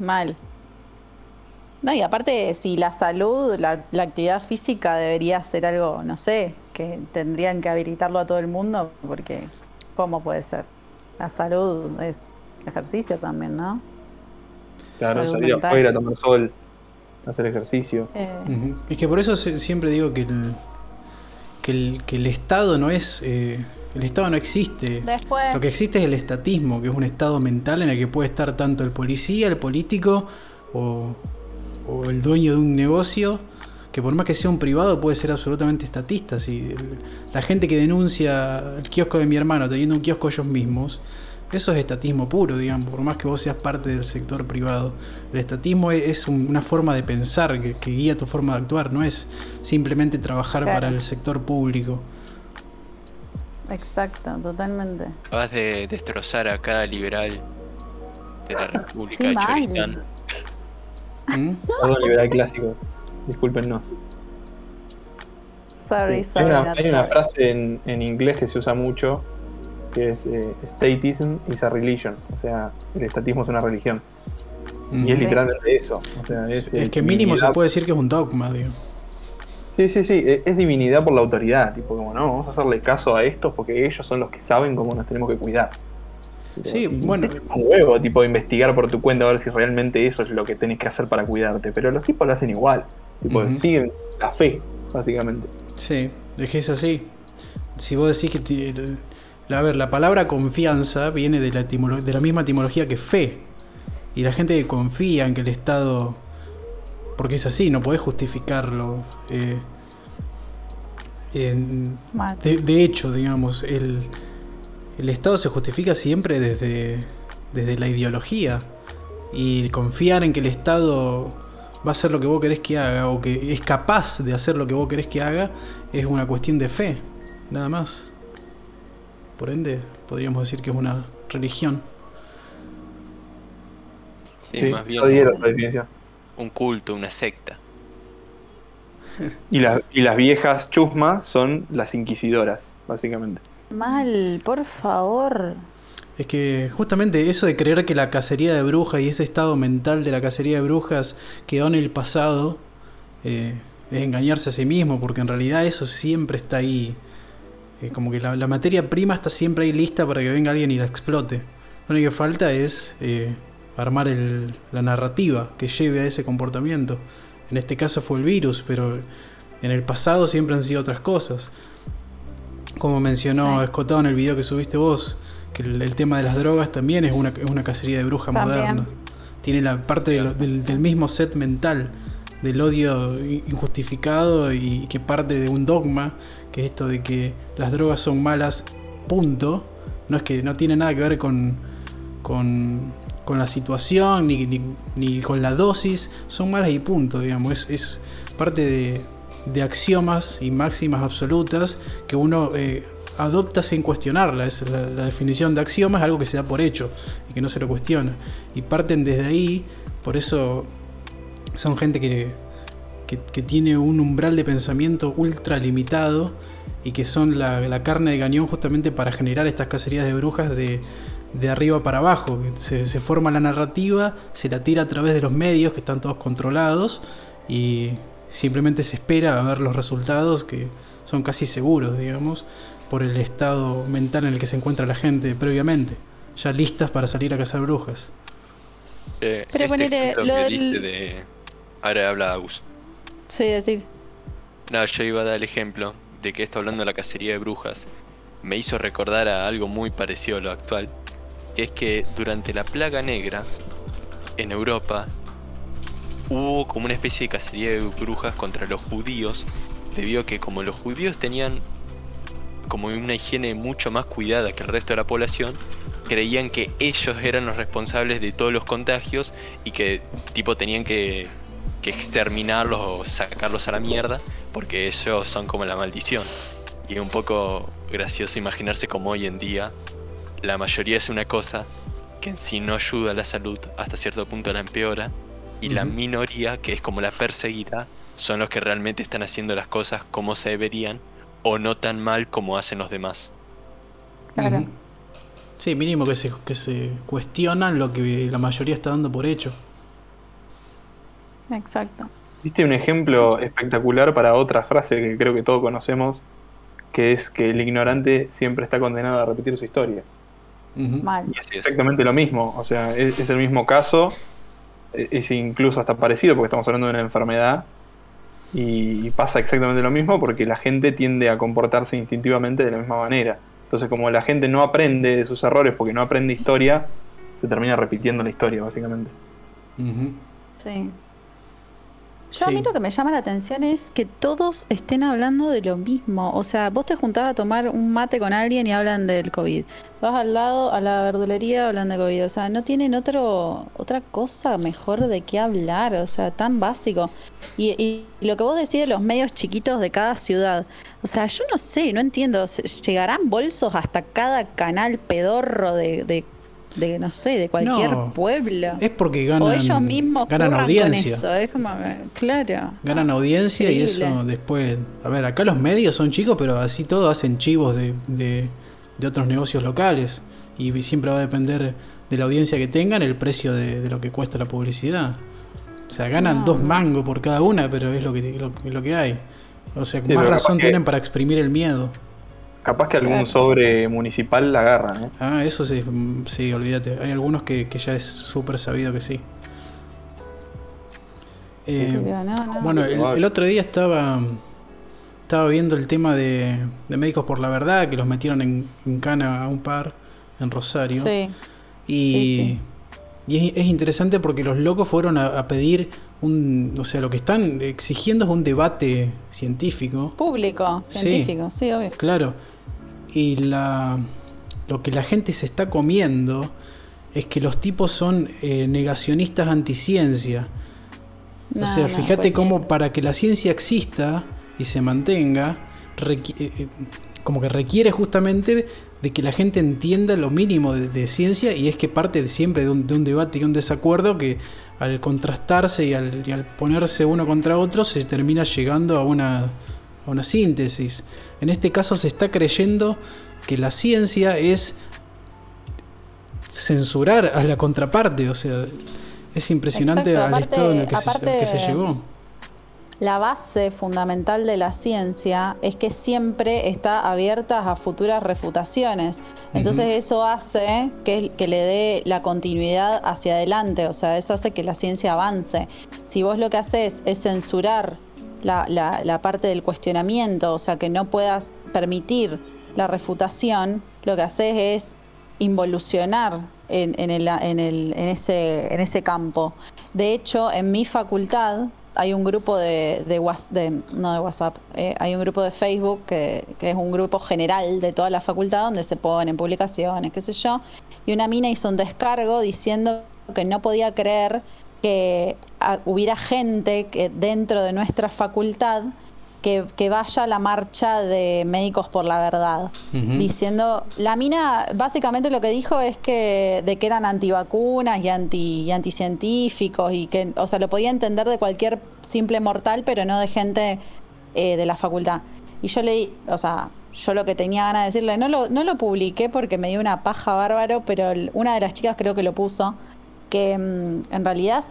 Mal. No, y aparte, si la salud, la, la actividad física debería ser algo, no sé, que tendrían que habilitarlo a todo el mundo, porque ¿cómo puede ser? La salud es ejercicio también, ¿no? Claro, Salud salir mental. afuera, tomar sol, hacer ejercicio. Eh. Es que por eso se- siempre digo que el, que el, que el Estado no es... eh, el Estado no existe. Después, Lo que existe es el estatismo, que es un estado mental en el que puede estar tanto el policía, el político o, o el dueño de un negocio, que por más que sea un privado puede ser absolutamente estatista. Si el- la gente que denuncia el kiosco de mi hermano teniendo un kiosco ellos mismos, eso es estatismo puro, digamos, por más que vos seas parte del sector privado. El estatismo es, es un- una forma de pensar que, que guía tu forma de actuar, no es simplemente trabajar Claro. para el sector público. Exacto, totalmente. Acabas de destrozar a cada liberal de la República Sí, de. Choristán. ¿Mm? Perdón, liberal clásico. Discúlpenos. Sorry, sorry. hay una, hay una sorry. frase en, en inglés que se usa mucho que es eh, statism is a religion. O sea, el estatismo es una religión. Y es Sí. literalmente eso. O sea, es, Es que mínimo se puede decir que es un dogma, digo. Sí, sí, sí. e- Es divinidad por la autoridad. Tipo, como no, vamos a hacerle caso a estos porque ellos son los que saben cómo nos tenemos que cuidar. Sí, bueno. Es un huevo, tipo, investigar por tu cuenta a ver si realmente eso es lo que tenés que hacer para cuidarte. Pero los tipos lo hacen igual. Tipo, siguen la fe, básicamente. Sí, es que es así. Si vos decís que... A ver, la palabra confianza viene de la, de la misma etimología que fe. Y la gente que confía en que el Estado... Porque es así, no podés justificarlo. eh, en- de, de hecho, digamos, el, el Estado se justifica siempre desde, desde la ideología. Y confiar en que el Estado va a hacer lo que vos querés que haga o que es capaz de hacer lo que vos querés que haga es una cuestión de fe, nada más. Por ende, podríamos decir que es una religión. Sí, más bien un culto, una secta. Y, la- y las viejas chusmas son las inquisidoras, básicamente. Mal, por favor. Es que justamente eso de creer que la cacería de brujas y ese estado mental de la cacería de brujas quedó en el pasado eh, es engañarse a sí mismo, porque en realidad eso siempre está ahí. Eh, como que la, la materia prima está siempre ahí lista para que venga alguien y la explote. Lo único que falta es eh, armar el- la narrativa que lleve a ese comportamiento. En este caso fue el virus, pero en el pasado siempre han sido otras cosas. Como mencionó Sí. Escotado en el video que subiste vos, que el, el tema de las drogas también es una, es una cacería de brujas También. moderna. Tiene la parte de lo- del, del mismo set mental, del odio injustificado y que parte de un dogma, que es esto de que las drogas son malas, punto. No es que no tiene nada que ver con, con, con la situación ni, ni, ni con la dosis, son malas y punto, digamos. Es, es parte de, de axiomas y máximas absolutas que uno eh, adopta sin cuestionarla. Es la, definición de axioma es algo que se da por hecho y que no se lo cuestiona. Y parten desde ahí, por eso son gente que, que, que tiene un umbral de pensamiento ultra limitado y que son la, la carne de cañón justamente para generar estas cacerías de brujas de, de arriba para abajo. que Se, se forma la narrativa, se la tira a través de los medios que están todos controlados y simplemente se espera a ver los resultados que son casi seguros, digamos, por el estado mental en el que se encuentra la gente previamente, ya listas para salir a cazar brujas. Eh, Pero este ponele, ejemplo lo que del- diste de... Ahora habla Agus. Sí, decir. No, yo iba a dar el ejemplo de que esto hablando de la cacería de brujas me hizo recordar a algo muy parecido a lo actual. Es que durante la plaga negra en Europa hubo como una especie de cacería de brujas contra los judíos debido a que como los judíos tenían como una higiene mucho más cuidada que el resto de la población, creían que ellos eran los responsables de todos los contagios y que tipo tenían que, que exterminarlos o sacarlos a la mierda porque ellos son como la maldición. Y es un poco gracioso imaginarse como hoy en día la mayoría es una cosa que en sí no ayuda a la salud, hasta cierto punto la empeora, y la minoría, que es como la perseguida, son los que realmente están haciendo las cosas como se deberían o no tan mal como hacen los demás. Claro. Sí, mínimo que se, que se cuestionan lo que la mayoría está dando por hecho. Exacto. Viste un ejemplo espectacular para otra frase que creo que todos conocemos, que es que el ignorante siempre está condenado a repetir su historia. Mal. Y es. Exactamente lo mismo, o sea, es, es el mismo caso, e- es incluso hasta parecido porque estamos hablando de una enfermedad y pasa exactamente lo mismo porque la gente tiende a comportarse instintivamente de la misma manera. Entonces, como la gente no aprende de sus errores porque no aprende historia, se termina repitiendo la historia, básicamente. Sí. Yo a mí lo que me llama la atención es que todos estén hablando de lo mismo. O sea, vos te juntás a tomar un mate con alguien y hablan del COVID. Vas al lado, a la verdulería, hablan de COVID. O sea, no tienen otro, otra cosa mejor de qué hablar. O sea, tan básico. Y, y lo que vos decís de los medios chiquitos de cada ciudad. O sea, yo no sé, no entiendo. ¿se- ¿Llegarán bolsos hasta cada canal pedorro de, de, de, no sé, de cualquier No, pueblo? Es porque ganan, o ellos mismos ganan audiencia. con eso. Es como, claro. Ganan audiencia y eso después. A ver, acá los medios son chicos, pero así todo hacen chivos de, de, de otros negocios locales. Y siempre va a depender de la audiencia que tengan el precio de, de lo que cuesta la publicidad. O sea, ganan No. dos mangos por cada una, pero es lo que, lo, lo que hay. O sea, Sí, más razón tienen para exprimir el miedo. Capaz que algún Claro. sobre municipal la agarran, ¿eh? Ah, eso sí, mm, sí, olvídate. Hay algunos que, que ya es súper sabido que sí. Eh, Digo, no, no. bueno, el, otro día estaba estaba viendo el tema de, de Médicos por la Verdad, que los metieron en, en cana a un par en Rosario. Sí, Y, Sí, sí. y es, es interesante porque los locos fueron a, a pedir un. O sea, lo que están exigiendo es un debate científico. público, científico, sí, obvio. Claro. Y la, lo que la gente se está comiendo es que los tipos son eh, negacionistas anticiencia. No, o sea, no, fíjate cómo para que la ciencia exista y se mantenga, eh, eh, como que requiere justamente de que la gente entienda lo mínimo de, de ciencia y es que parte de- siempre de un, de un debate y un desacuerdo que al contrastarse y al, y al ponerse uno contra otro se termina llegando a una, a una síntesis. En este caso se está creyendo que la ciencia es censurar a la contraparte, o sea, es impresionante Exacto, al estado en el que, se, aparte- que se llegó. La base fundamental de la ciencia es que siempre está abierta a futuras refutaciones. Entonces eso hace que, que le dé la continuidad hacia adelante, o sea, eso hace que la ciencia avance. Si vos lo que haces es censurar la, la- la parte del cuestionamiento, o sea, que no puedas permitir la refutación, lo que haces es involucionar en, en el- en el- en ese, en ese campo. De hecho, en mi facultad hay un grupo de, de, no de WhatsApp, eh, hay un grupo de Facebook que, que es un grupo general de toda la facultad donde se ponen publicaciones, qué sé yo, y una mina hizo un descargo diciendo que no podía creer que ah, hubiera gente que dentro de nuestra facultad que, que vaya la marcha de Médicos por la Verdad diciendo, la mina básicamente lo que dijo es que de que eran antivacunas y anti y anticientíficos y que, o sea, lo podía entender de cualquier simple mortal, pero no de gente eh, de la facultad. Y yo leí, o sea, yo lo que tenía ganas de decirle, no lo, no lo publiqué porque me dio una paja bárbaro, pero una de las chicas creo que lo puso, que mm, en realidad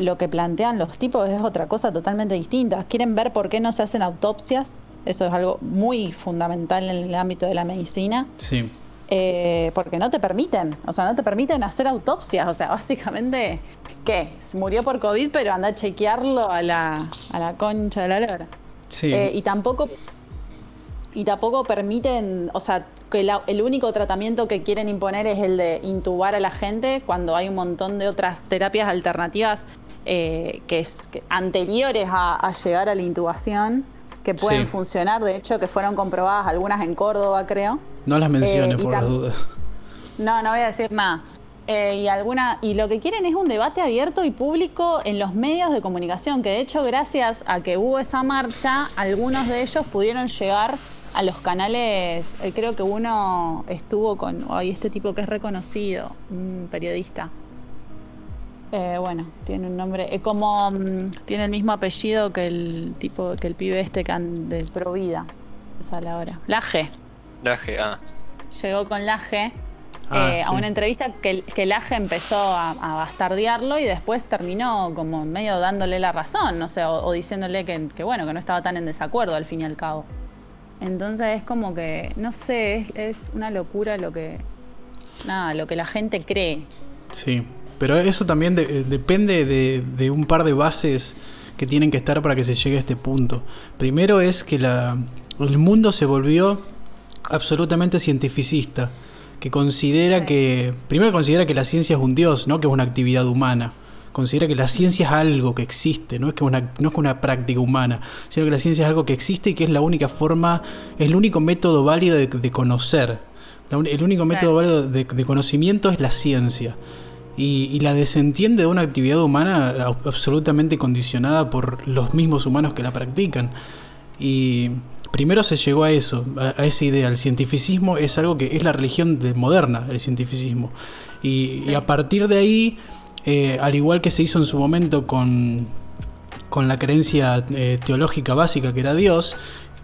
lo que plantean los tipos es otra cosa totalmente distinta. Quieren ver por qué no se hacen autopsias. Eso es algo muy fundamental en el ámbito de la medicina. Sí. eh, porque no te permiten, o sea, no te permiten hacer autopsias. O sea, básicamente, ¿qué? Murió por COVID, pero anda a chequearlo a la, a la concha de la lora. Sí. Eh, y tampoco y tampoco permiten, o sea, que la- el único tratamiento que quieren imponer es el de intubar a la gente cuando hay un montón de otras terapias alternativas eh, que es que anteriores a, a llegar a la intubación que pueden Sí. funcionar, de hecho que fueron comprobadas algunas en Córdoba, creo. no las menciones eh, por las dudas. No, no voy a decir nada. Eh, y alguna y lo que quieren es un debate abierto y público en los medios de comunicación, que de hecho gracias a que hubo esa marcha, algunos de ellos pudieron llegar a los canales, eh, creo que uno estuvo con, ay, este tipo que es reconocido, un periodista. Eh, bueno, tiene un nombre, eh, como mm, tiene el mismo apellido que el tipo, que el pibe este que an- de Provida, esa a la hora. Laje Laje, ah. llegó con Laje Ah, eh, a una entrevista que, que Laje empezó a, a bastardearlo y después terminó como medio dándole la razón, o sea, o, o diciéndole que, que, bueno, que no estaba tan en desacuerdo al fin y al cabo. Entonces es como que, no sé, es, es una locura lo que, nada, lo que la gente cree. Sí, pero eso también de- eh, depende de, de un par de bases que tienen que estar para que se llegue a este punto. Primero es que la, el mundo se volvió absolutamente cientificista, que considera que, primero considera que la ciencia es un dios, no que es una actividad humana. Considera que la ciencia es algo que existe, no es que una, no es que una práctica humana, sino que la ciencia es algo que existe y que es la única forma, es el único método válido de, de conocer. La un- el único método válido de, de conocimiento es la ciencia. Y, y la desentiende de una actividad humana absolutamente condicionada por los mismos humanos que la practican. Y primero se llegó a eso, a, a esa idea. El cientificismo es algo que es la religión de moderna, el cientificismo. Y, y a partir de ahí, eh, al igual que se hizo en su momento con, con la creencia eh, teológica básica que era Dios,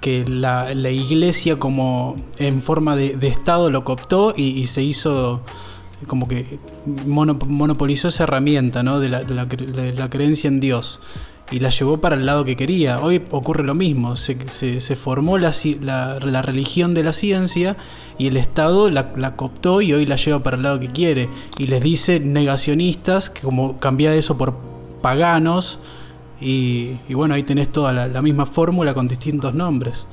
que la, la iglesia como en forma de, de Estado lo cooptó y, y se hizo como que mono- monopolizó esa herramienta ¿no? de, la, de la creencia en Dios. y la llevó para el lado que quería. Hoy ocurre lo mismo, se, formó la, religión de la ciencia y el Estado la, cooptó y hoy la lleva para el lado que quiere. Y les dice negacionistas, que como cambia eso por paganos, y, y bueno, ahí tenés toda la misma fórmula con distintos nombres.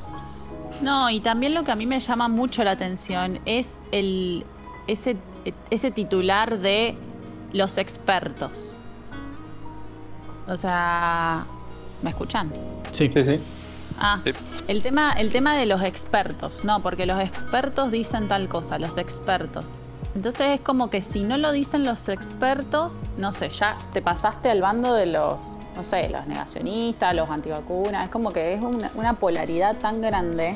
No, y también lo que a mí me llama mucho la atención es el ese, ese titular de los expertos. O sea, ¿me escuchan? Sí, Sí, sí. Ah, Sí. el tema, el tema de los expertos, no, porque los expertos dicen tal cosa, los expertos. Entonces es como que si no lo dicen los expertos, no sé, ya te pasaste al bando de los, no sé, los negacionistas, los antivacunas, es como que es una, una polaridad tan grande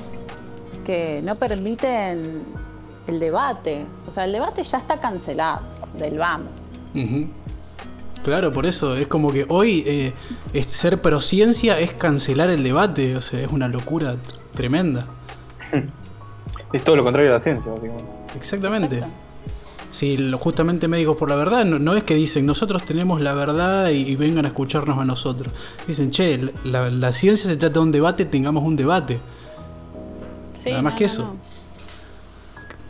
que no permiten el debate. O sea, el debate ya está cancelado, del vamos. Claro, por eso es como que hoy eh, es- ser prociencia es cancelar el debate, o sea, es una locura tremenda. Es todo lo contrario a la ciencia, básicamente. Exactamente. Exacto. Si lo- justamente Médicos por la Verdad no, no es que dicen nosotros tenemos la verdad y, y vengan a escucharnos a nosotros. Dicen, che, la, la ciencia se trata de un debate, tengamos un debate. Sí, Nada más no, que no, eso. no.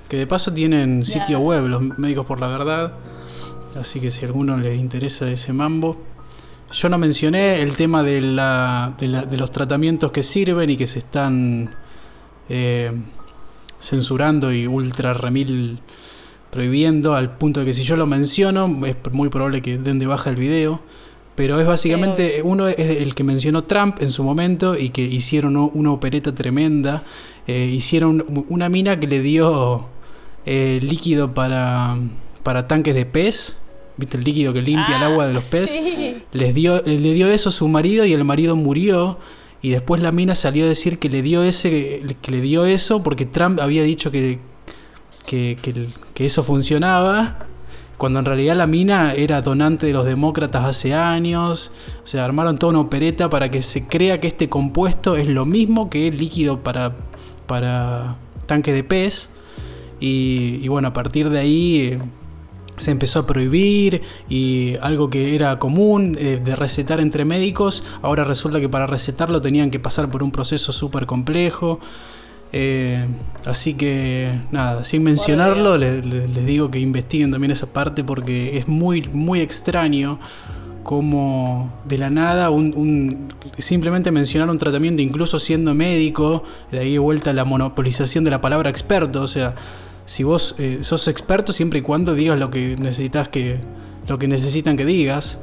Que de paso tienen sitio web, los Médicos por la Verdad. Así que si a alguno les interesa ese mambo. Yo no mencioné el tema de, la, de, la- de los tratamientos que sirven y que se están eh, censurando y ultra remil prohibiendo al punto de que si yo lo menciono es muy probable que den de baja el video. Pero es básicamente, uno es el que mencionó Trump en su momento y que hicieron una opereta tremenda. Eh, hicieron una mina que le dio eh, líquido para, para tanques de pez. ¿Viste el líquido que limpia el Ah, agua de los peces? sí. Les dio, le dio eso a su marido y el marido murió. Y después la mina salió a decir que le dio ese, que le dio eso porque Trump había dicho que, que, que eso funcionaba. Cuando en realidad la mina era donante de los demócratas hace años. O sea, armaron toda una opereta para que se crea que este compuesto es lo mismo que el líquido para, para tanque de pez. Y, y bueno, a partir de ahí eh, se empezó a prohibir y algo que era común eh, de recetar entre médicos, ahora resulta que para recetarlo tenían que pasar por un proceso súper complejo. Eh, así que nada, sin mencionarlo, les, les- les digo que investiguen también esa parte porque es muy, muy extraño como de la nada un, un- simplemente mencionar un tratamiento, incluso siendo médico, de ahí de vuelta la monopolización de la palabra experto, o sea, si vos eh, sos experto siempre y cuando digas lo que necesitas que lo que necesitan que digas.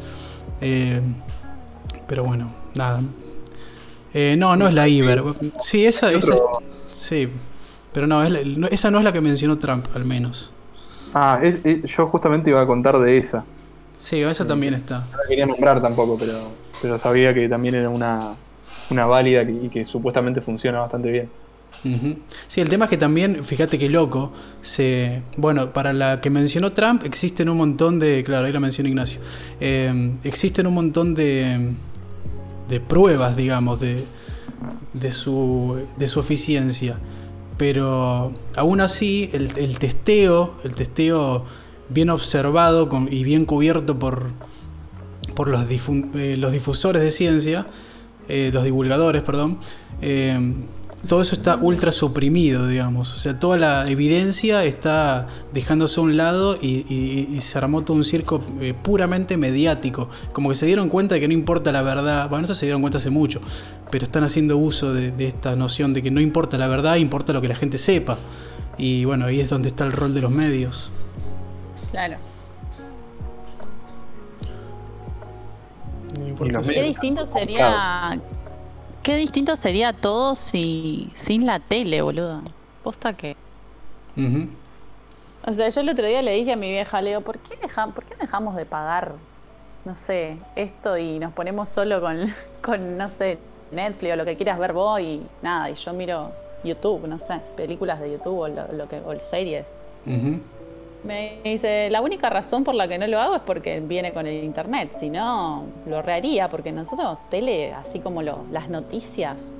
Eh, pero bueno nada. Eh, no no es la Iber. Sí esa, esa sí pero no, es la- no, esa no es la que mencionó Trump al menos. Ah, es- es- yo justamente iba a contar de esa. sí esa también está. No la quería nombrar tampoco, pero, pero sabía que también era una, una válida que- y que supuestamente funciona bastante bien. Sí, el tema es que también, fíjate que loco, se, bueno, para la que mencionó Trump existen un montón de, claro, ahí la mencionó Ignacio, eh, existen un montón de, de pruebas, digamos, de, de, su, de su eficiencia, pero aún así el, testeo, el testeo bien observado y bien cubierto por, por los, eh, los difusores de ciencia, eh, los divulgadores, perdón, eh, todo eso está ultra suprimido, digamos. O sea, toda la evidencia está dejándose a un lado y, y- y se armó todo un circo eh, puramente mediático. Como que se dieron cuenta de que no importa la verdad. Bueno, eso se dieron cuenta hace mucho. Pero están haciendo uso de, de esta noción de que no importa la verdad, importa lo que la gente sepa. Y bueno, ahí es donde está el rol de los medios. Claro. No si- Qué distinto sería. Qué distinto sería todo si sin la tele, boludo. Posta que. O sea, yo el otro día le dije a mi vieja, Leo, ¿por qué, deja- ¿por qué dejamos de pagar, no sé, esto y nos ponemos solo con, con, no sé, Netflix o lo que quieras ver vos y nada, y yo miro YouTube, no sé, películas de YouTube o, lo, lo que, o series? Ujú. Me dice, la única razón por la que no lo hago es porque viene con el internet, si no, lo reharía, porque nosotros tele, así como lo- las noticias,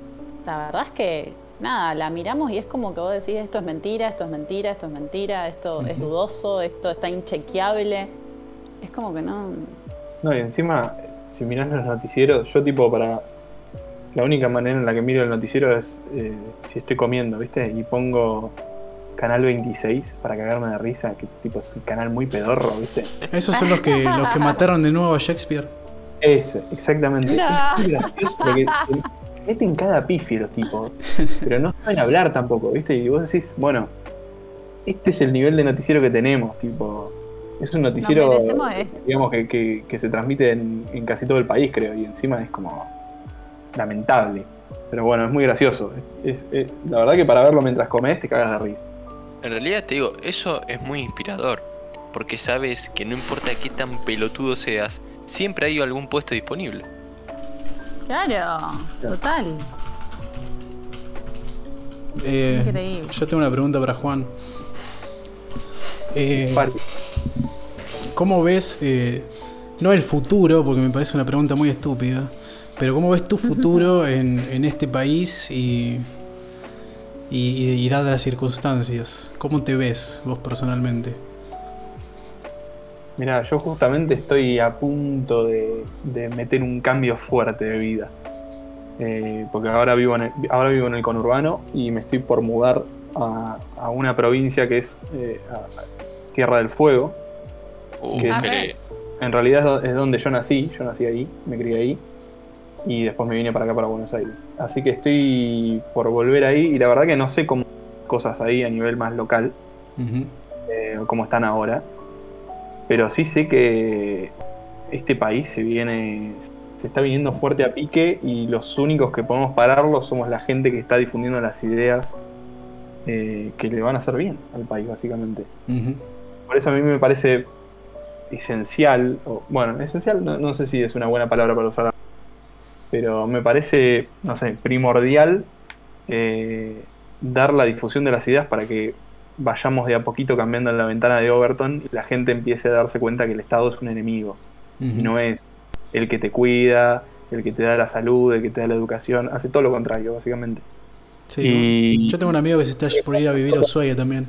la verdad es que, nada, la miramos y es como que vos decís, esto es mentira, esto es mentira, esto es mentira, esto es dudoso, esto está inchequeable, es como que no... No, y encima si mirás los noticieros, yo tipo para... La única manera en la que miro el noticiero es eh, si estoy comiendo, ¿viste? Y pongo Canal 26 para cagarme de risa, que tipo es un canal muy pedorro, ¿viste? Esos son los que, los que mataron de nuevo a Shakespeare. Ese, exactamente. No. Es muy gracioso porque se meten cada pifi los tipos, pero no saben hablar tampoco, ¿viste? Y vos decís, bueno, este es el nivel de noticiero que tenemos, tipo. Es un noticiero, digamos, que, que- que se transmite en, en casi todo el país, creo, y encima es como lamentable. Pero bueno, es muy gracioso. Es- es- la verdad que para verlo mientras comes te cagas de risa. En realidad te digo, eso es muy inspirador. Porque sabes que no importa qué tan pelotudo seas, siempre hay algún puesto disponible. Claro, total. Eh, Increíble. yo tengo una pregunta para Juan. Eh. ¿Cómo ves, eh, no el futuro, porque me parece una pregunta muy estúpida, pero cómo ves tu futuro en, en este país y, y, y- y dadas las circunstancias? ¿Cómo te ves vos personalmente? Mira, yo justamente estoy a punto de, de meter un cambio fuerte de vida. Eh, porque ahora vivo, en el, ahora vivo en el conurbano y me estoy por mudar a, a una provincia que es eh, Tierra del Fuego. Uh, Que- le- En realidad es do- es donde yo nací, yo nací ahí, me crié ahí y después me vine para acá, para Buenos Aires. Así que estoy por volver ahí y la verdad que no sé cómo cosas ahí a nivel más local. Ujú. eh, como están ahora. Pero sí sé que este país se viene. se está viniendo fuerte a pique y los únicos que podemos pararlo somos la gente que está difundiendo las ideas eh, que le van a hacer bien al país, básicamente. Por eso a mí me parece esencial, o, bueno, esencial no, no sé si es una buena palabra para usar, pero me parece, no sé, primordial eh, dar la difusión de las ideas para que vayamos de a poquito cambiando en la ventana de Overton y la gente empiece a darse cuenta que el Estado es un enemigo y no es el que te cuida, el que te da la salud, el que te da la educación, hace todo lo contrario, básicamente. Sí, y Yo tengo un amigo que se está por ir a vivir a Ushuaia también,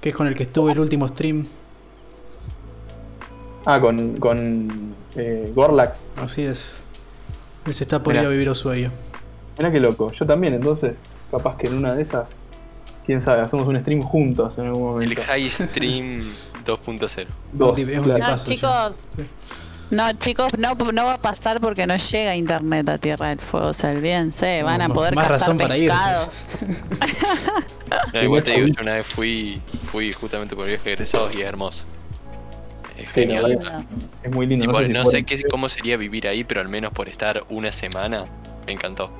que es con el que estuve el último stream. ah, con, con eh, Gorlax, Así es. Él se está por ir Mirá. a vivir a Ushuaia. Mira qué loco. Yo también, entonces, capaz que en una de esas, quién sabe, hacemos un stream juntos en algún el momento. High Stream 2.0. Dos, claro. No, chicos. sí. No, chicos, no, no va a pasar porque no llega internet a Tierra del Fuego. O sea, olvídense, van a poder más cazar razón para irse. pescados. No, igual te digo, yo una vez fui, fui justamente por el viaje de egresados y es hermoso. Es genial. Es muy lindo. Tipo, no sé, si no sé fueron- qué, cómo sería vivir ahí, pero al menos por estar una semana, me encantó.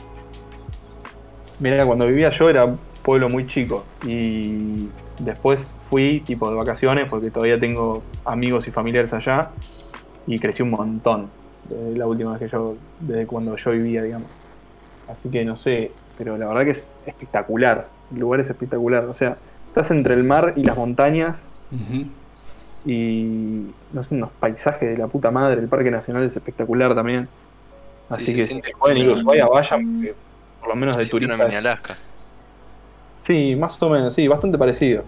Mirá, cuando vivía yo era pueblo muy chico y después fui tipo de vacaciones porque todavía tengo amigos y familiares allá y crecí un montón desde la última vez que yo, desde cuando yo vivía, digamos. Así que no sé, pero la verdad que es espectacular. El lugar es espectacular. O sea, estás entre el mar y las montañas. Y no sé, unos paisajes de la puta madre. El Parque Nacional es espectacular también. Así que si siente pueden ir a Ushuaia, vayan, porque por lo menos de siente una mini Alaska. Sí, más o menos, sí, bastante parecido.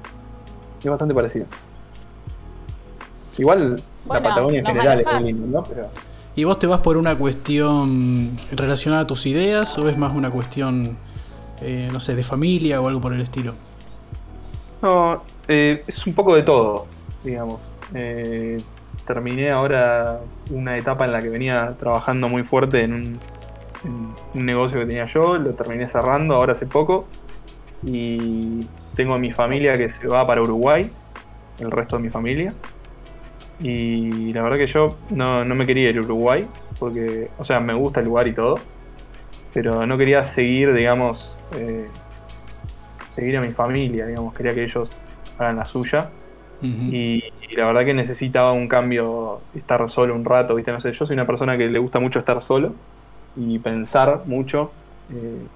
Es bastante parecido. Igual Bueno, la Patagonia en general es muy lindo, ¿no? Pero ¿Y vos te vas por una cuestión relacionada a tus ideas o es más una cuestión, eh, no sé, de familia o algo por el estilo? no, eh, es un poco de todo, digamos. Eh, terminé ahora una etapa en la que venía trabajando muy fuerte en un, negocio que tenía yo, lo terminé cerrando ahora hace poco y tengo a mi familia que se va para Uruguay, el resto de mi familia. Y la verdad que yo no, no me quería ir a Uruguay, porque, o sea, me gusta el lugar y todo, pero no quería seguir, digamos, eh, seguir a mi familia, digamos, quería que ellos hagan la suya. Y, y la verdad que necesitaba un cambio, estar solo un rato, ¿viste? No sé, yo soy una persona que le gusta mucho estar solo y pensar mucho eh,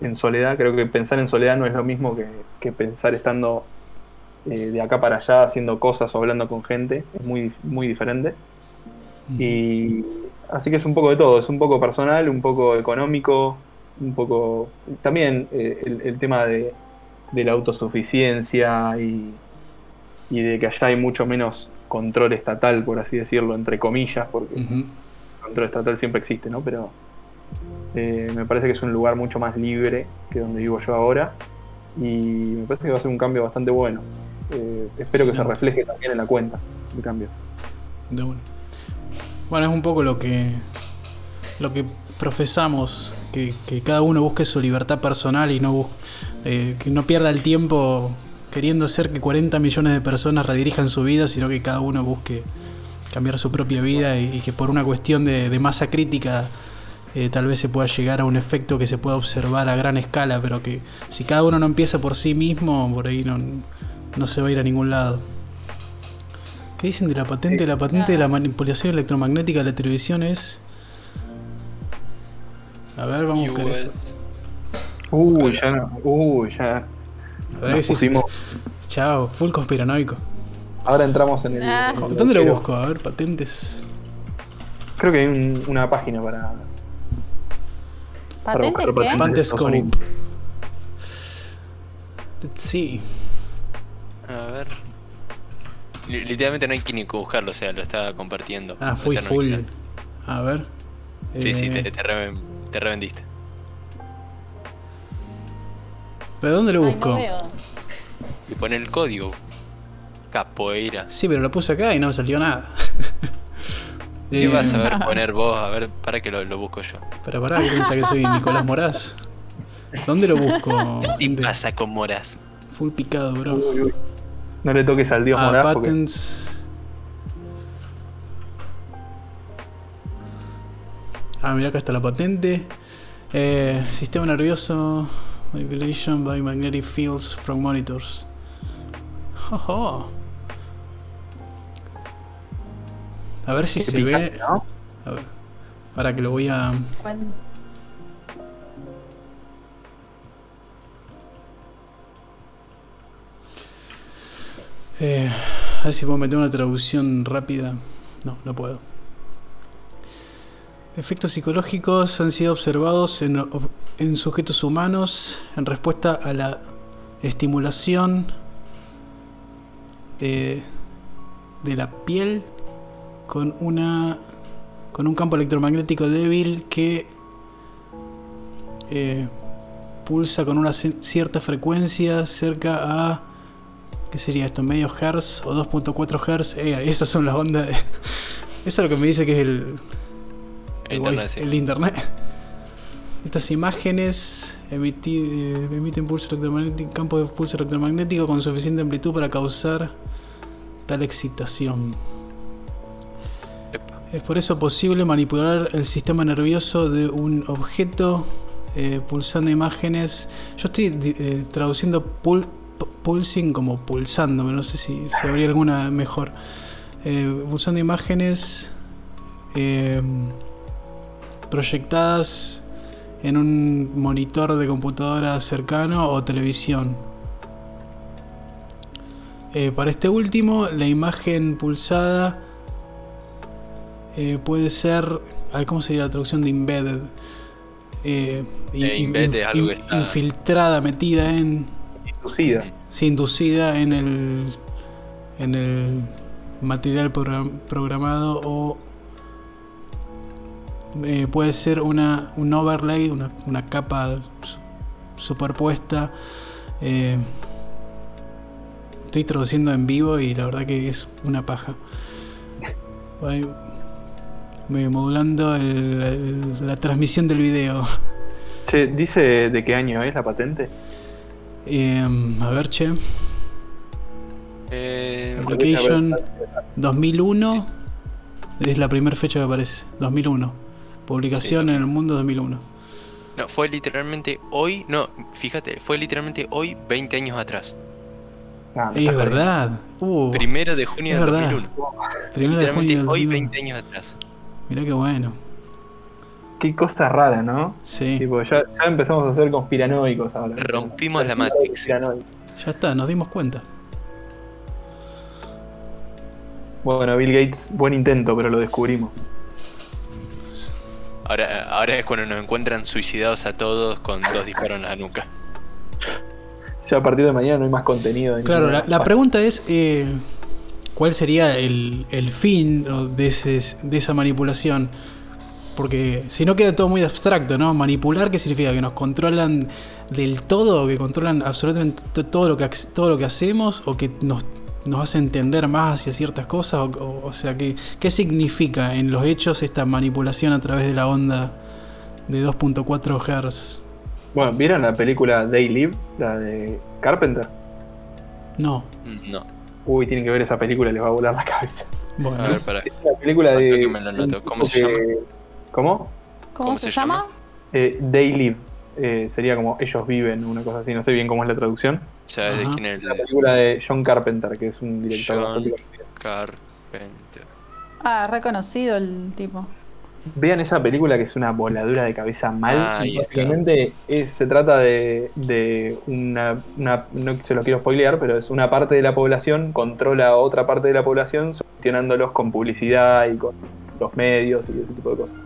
en soledad. Creo que pensar en soledad no es lo mismo que, que pensar estando eh, de acá para allá haciendo cosas o hablando con gente. Es muy, muy diferente. Y así que es un poco de todo, es un poco personal, un poco económico, un poco también eh, el, el tema de, de la autosuficiencia y, y de que allá hay mucho menos control estatal, por así decirlo, entre comillas, porque control estatal siempre existe, ¿no? Pero eh, me parece que es un lugar mucho más libre que donde vivo yo ahora y me parece que va a ser un cambio bastante bueno. Eh, espero Sí, que se refleje también en la cuenta el cambio. De una. Bueno, es un poco lo que lo que profesamos, que, que cada uno busque su libertad personal y no bus- eh, que no pierda el tiempo queriendo hacer que 40 millones de personas redirijan su vida, sino que cada uno busque cambiar su propia vida y, y que por una cuestión de, de masa crítica eh, tal vez se pueda llegar a un efecto que se pueda observar a gran escala, pero que si cada uno no empieza por sí mismo, por ahí no, no se va a ir a ningún lado. ¿Qué dicen de la patente? La patente de la manipulación electromagnética de la televisión es... A ver, vamos a buscar eso. Uy, ya no. Uy, ya. A ver Nos si- pusimos- Chao, full conspiranoico. Ahora entramos en el. Ah. en el ¿Dónde lo busco? A ver, patentes. Creo que hay un- una página para. para ¿Patentes buscar qué? patentes. Pantescope. Let's see. A ver. Li- Literalmente no hay que ni buscarlo, o sea, lo está compartiendo. Ah, fui full. A ver. Sí, sí, Eh, te, te, reven- te revendiste. ¿Pero dónde lo Ay, busco? no veo. Y pone el código. Capoeira. sí, pero lo puse acá y no me salió nada. ¿Qué Eh, vas a ver poner vos? A ver, para que lo, lo busco yo. Pero pará, ¿qué piensa que soy Nicolás Moraz? ¿Dónde lo busco? ¿Qué pasa con Moras? Full picado, bro. Uy, uy. No le toques al dios Ah, Moraz porque. patents. Ah, mira acá está la patente. Eh, sistema nervioso. Manipulation by magnetic fields from monitors. Jojo. A ver si Qué se picante, ve. ¿no? A ver. Para que lo voy a. Eh, a ver si puedo meter una traducción rápida. No, no puedo. Efectos psicológicos han sido observados en, ob- en sujetos humanos en respuesta a la estimulación de, de la piel con una con un campo electromagnético débil que eh, pulsa con una ci- cierta frecuencia cerca a ¿Qué sería esto? ¿Medio hertz o 2.4 hertz? Eh, esas son las ondas de... Eso es lo que me dice que es el... El internet, wifi- sí. el internet. Estas imágenes eh, emiten pulso electromagnético, campo de pulso electromagnético con suficiente amplitud para causar tal excitación. Epa. Es por eso posible manipular el sistema nervioso de un objeto eh, pulsando imágenes. Yo estoy eh, traduciendo pul- pu- pulsing como pulsando, pero no sé si, si habría alguna mejor. Pulsando imágenes proyectadas en un monitor de computadora cercano o televisión. Eh, para este último, la imagen pulsada eh, puede ser. ¿Cómo sería la traducción de embedded? Eh, in- Eh, embedded es algo que in- está- Infiltrada, metida en. Inducida. Sí, inducida en el. en el material program- programado o. eh, puede ser una, un overlay, una, una capa su- superpuesta. eh, estoy traduciendo en vivo y la verdad que es una paja. Voy voy modulando el- el- la transmisión del video. Che, ¿dice de qué año es la patente? Em, a ver, che. Eh, Application 2001 es la primera fecha que aparece. 2001. Publicación en el mundo 2001. no, fue literalmente hoy. No, fíjate, fue literalmente hoy 20 años atrás. Ah, Es verdad. Uh, Primero de junio verdad. 2001. primero de literalmente junio del hoy 2001. 20 años atrás. Mirá qué bueno. Qué cosa rara, ¿no? Sí. Tipo, ya, ya empezamos a ser conspiranoicos ahora. Rompimos la Matrix. Ya está, nos dimos cuenta. Bueno, Bill Gates, buen intento, pero lo descubrimos. Ahora, ahora es cuando nos encuentran suicidados a todos con dos disparos en la nuca. Ya a partir de mañana no hay más contenido. de Claro, la, página. pregunta es: eh, ¿cuál sería el, el fin o, de, ese- de esa manipulación? porque si no queda todo muy abstracto, ¿no? Manipular, ¿qué significa? Que nos controlan del todo, que controlan absolutamente to- todo lo que, todo lo que hacemos o que nos, nos hace entender más hacia ciertas cosas. O, o- o sea, ¿qué, ¿qué significa en los hechos esta manipulación a través de la onda de 2.4 Hz? Bueno, ¿vieron la película They Live? La de Carpenter. No. No. Uy, tienen que ver esa película, les va a volar la cabeza. Bueno, A ver, para. Es una película de. Creo que me la ¿Cómo se que- ¿Cómo? ¿Cómo, ¿Cómo se, se llama? llama? Eh, They Live. Eh, sería como ellos viven, una cosa así. No sé bien cómo es la traducción. ¿Sabes de Ajá. quién es Es la el película de John Carpenter, que es un director John. Carpenter? Ah, reconocido el tipo. Vean esa película que es una voladura de cabeza mal. Ah, y básicamente es- se trata de, de una, una- No se lo quiero spoilear, pero es una parte de la población controla a otra parte de la población, gestionándolos con publicidad y con los medios y ese tipo de cosas.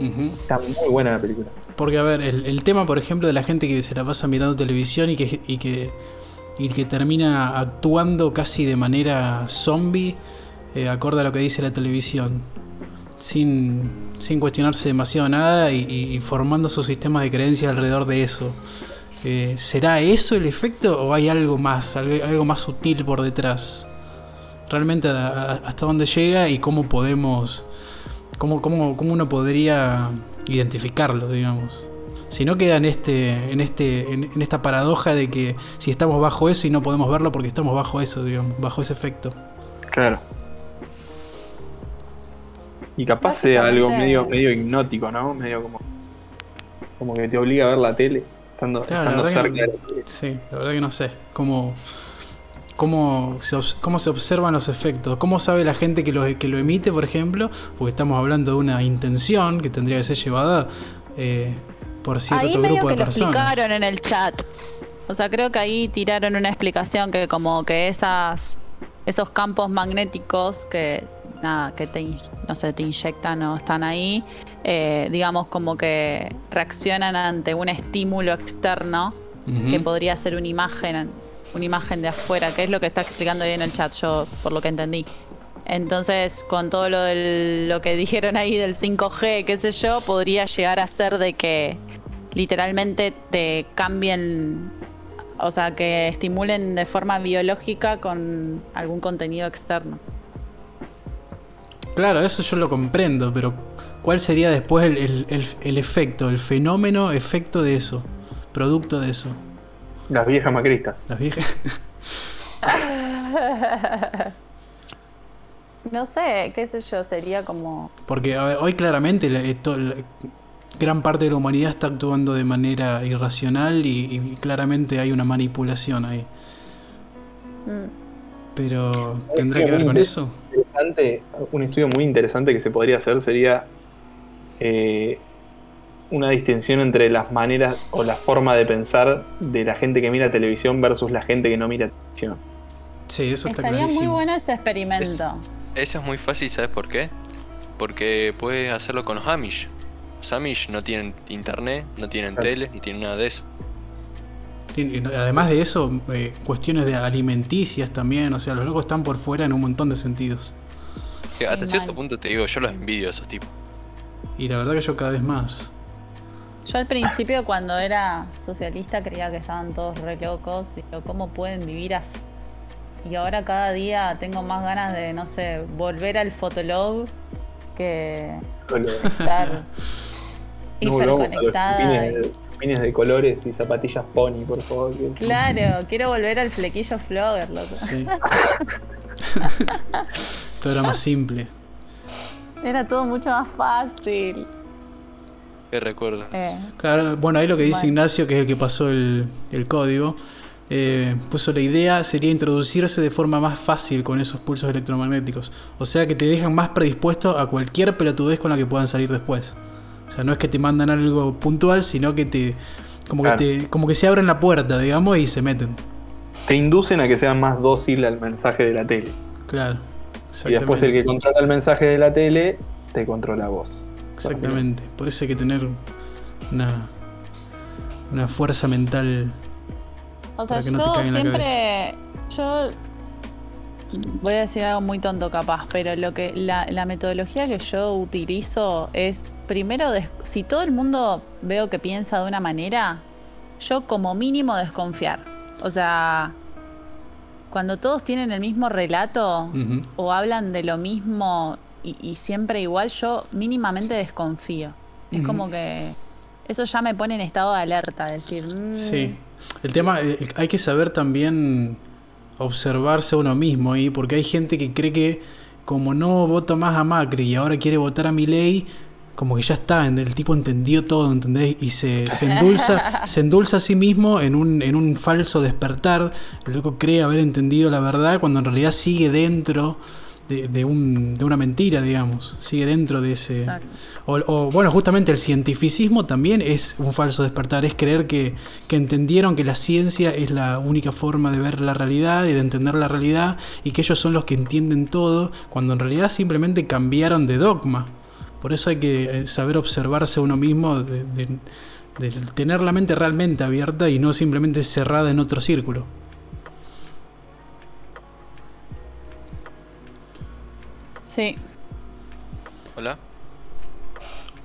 Está muy buena la película. Porque, a ver, el, el tema, por ejemplo, de la gente que se la pasa mirando televisión y que, y que, y que termina actuando casi de manera zombie, eh, acorde a lo que dice la televisión, sin, sin cuestionarse demasiado nada y, formando su sistema de creencias alrededor de eso. Eh, ¿Será eso el efecto o hay algo más, algo, algo más sutil por detrás? Realmente a- a- hasta dónde llega y cómo podemos ¿Cómo, cómo, cómo uno podría identificarlo, digamos? Si no queda en este, en este, en, en esta paradoja de que si estamos bajo eso y no podemos verlo porque estamos bajo eso, digamos, bajo ese efecto. Claro. Y capaz sea algo medio, medio hipnótico, ¿no? Medio como. Como que te obliga a ver la tele, estando, Claro, la estando que cerca no- de la tele. Sí, la verdad que no sé. Cómo, cómo, se, cómo se observan los efectos. ¿Cómo sabe la gente que lo, que lo emite, por ejemplo? Porque estamos hablando de una intención que tendría que ser llevada eh, por cierto ahí medio grupo que de lo personas. explicaron en el chat. O sea, creo que ahí tiraron una explicación que como que esas esos campos magnéticos que nada, que te no sé, te inyectan o están ahí, eh, digamos como que reaccionan ante un estímulo externo que podría ser una imagen, una imagen de afuera, que es lo que está explicando ahí en el chat, yo por lo que entendí. Entonces, con todo lo, del- lo que dijeron ahí del 5G, qué sé yo, podría llegar a ser de que literalmente te cambien, o sea, que estimulen de forma biológica con algún contenido externo. Claro, eso yo lo comprendo, pero ¿cuál sería después el, el- el- el efecto, el fenómeno, efecto de eso? Producto de eso. Las viejas macristas. Las viejas. No sé, qué sé yo, sería como... Porque a ver, hoy claramente la- esto- la- gran parte de la humanidad está actuando de manera irracional y, y claramente hay una manipulación ahí. mm, Pero ¿tendrá que ver con eso? Interesante, un estudio muy interesante que se podría hacer sería eh, una distinción entre las maneras o la forma de pensar de la gente que mira televisión versus la gente que no mira televisión. Sí, eso está Estaría muy clarísimo. bueno ese experimento. Eso es muy fácil, ¿sabes por qué? Porque puedes hacerlo con los Amish. Los Amish no tienen internet, no tienen Claro. tele, ni tienen nada de eso. Además de eso, eh, cuestiones de alimenticias también, o sea, los locos están por fuera en un montón de sentidos. Hasta Sí, cierto mal. punto te digo, yo los envidio a esos tipos. Y la verdad que yo cada vez más. Yo al principio cuando era socialista creía que estaban todos re locos y yo, ¿cómo pueden vivir así? Y ahora cada día tengo más ganas de, no sé, volver al Fotolog que estar No los hiperconectada. de colores y zapatillas pony, por favor. que- Claro, quiero volver al flequillo flogger, loco. Sí. Todo era más simple. Era todo mucho más fácil. ¿Qué recuerdo? Eh, Claro, bueno, ahí lo que dice Bueno. Ignacio, que es el que pasó el, el código, eh, puso la idea sería introducirse de forma más fácil con esos pulsos electromagnéticos. O sea que te dejan más predispuesto a cualquier pelotudez con la que puedan salir después. O sea, no es que te mandan algo puntual, sino que te como Claro. que te como que se abren la puerta, digamos, y se meten. Te inducen a que sean más dócil al mensaje de la tele. Claro. Y después el que controla el mensaje de la tele, te controla vos. Exactamente. Por eso hay que tener una una fuerza mental O sea, Para que no te yo caiga en la siempre. Yo voy a decir algo muy tonto capaz, pero lo que la, la metodología que yo utilizo es primero des- si todo el mundo veo que piensa de una manera, yo como mínimo desconfiar. O sea, cuando todos tienen el mismo relato o hablan de lo mismo y, y siempre igual, yo mínimamente desconfío. Es como que eso ya me pone en estado de alerta, decir, mm, Sí. El tema, eh, hay que saber también observarse a uno mismo ahí, porque hay gente que cree que como no vota más a Macri y ahora quiere votar a Milei, como que ya está, el tipo entendió todo, ¿entendés? Y se, se endulza, se endulza a sí mismo en un, en un falso despertar. El loco cree haber entendido la verdad cuando en realidad sigue dentro de, de un, de una mentira, digamos. Sigue dentro de ese... O, o, bueno, justamente el cientificismo también es un falso despertar, es creer que, que entendieron que la ciencia es la única forma de ver la realidad y de entender la realidad y que ellos son los que entienden todo, cuando en realidad simplemente cambiaron de dogma. Por eso hay que eh, saber observarse uno mismo, de tener la mente realmente abierta y no simplemente cerrada en otro círculo. Sí, Hola.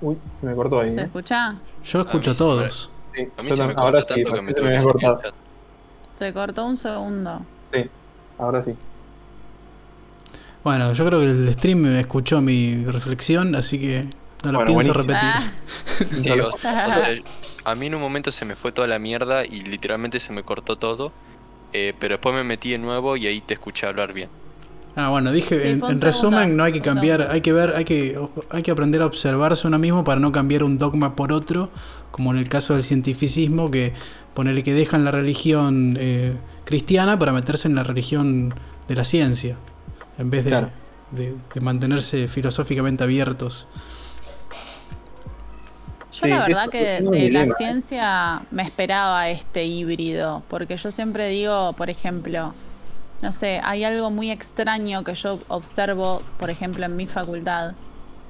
Uy, se me cortó ahí. ¿se ¿eh? escucha? Yo escucho a todos. Sí, A mí yo se me ahora cortó sí, tanto que me se me cortado. Se cortó un segundo. Sí, ahora sí. Bueno, yo creo que el stream me escuchó mi reflexión, así que no lo Bueno, pienso buenísimo. repetir. Ah, Sí, Solo- o, o sea, a mí en un momento se me fue toda la mierda y literalmente se me cortó todo. eh, pero después me metí de nuevo y ahí te escuché hablar bien. Ah, bueno, dije, Sí, en, resumen, no hay que cambiar, hay que ver, hay que, hay que aprender a observarse uno mismo para no cambiar un dogma por otro, como en el caso del cientificismo, que ponerle que dejan la religión eh, cristiana para meterse en la religión de la ciencia, en vez de, Claro. de- de mantenerse filosóficamente abiertos. Yo Sí, la verdad que de la dilema, ciencia me esperaba este híbrido, porque yo siempre digo, por ejemplo, no sé, hay algo muy extraño que yo observo, por ejemplo, en mi facultad,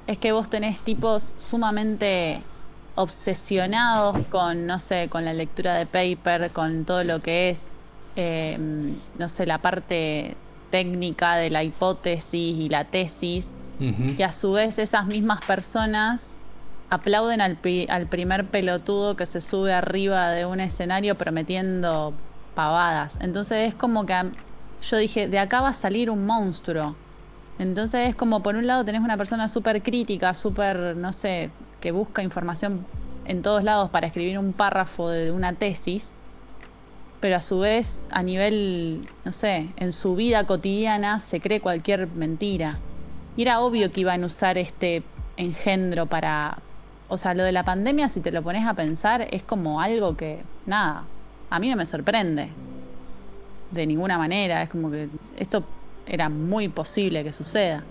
es que vos tenés tipos sumamente obsesionados con, no sé, con la lectura de paper, con todo lo que es, eh, no sé, la parte técnica de la hipótesis y la tesis, y a su vez esas mismas personas aplauden al, pi- al primer pelotudo que se sube arriba de un escenario prometiendo pavadas. Entonces es como que yo dije, de acá va a salir un monstruo. Entonces es como por un lado tenés una persona súper crítica, súper, no sé, que busca información en todos lados para escribir un párrafo de una tesis, pero a su vez a nivel, no sé, en su vida cotidiana se cree cualquier mentira. Y era obvio que iban a usar este engendro para... O sea, lo de la pandemia, si te lo pones a pensar, es como algo que, nada, a mí no me sorprende. De ninguna manera. Es como que esto era muy posible que suceda.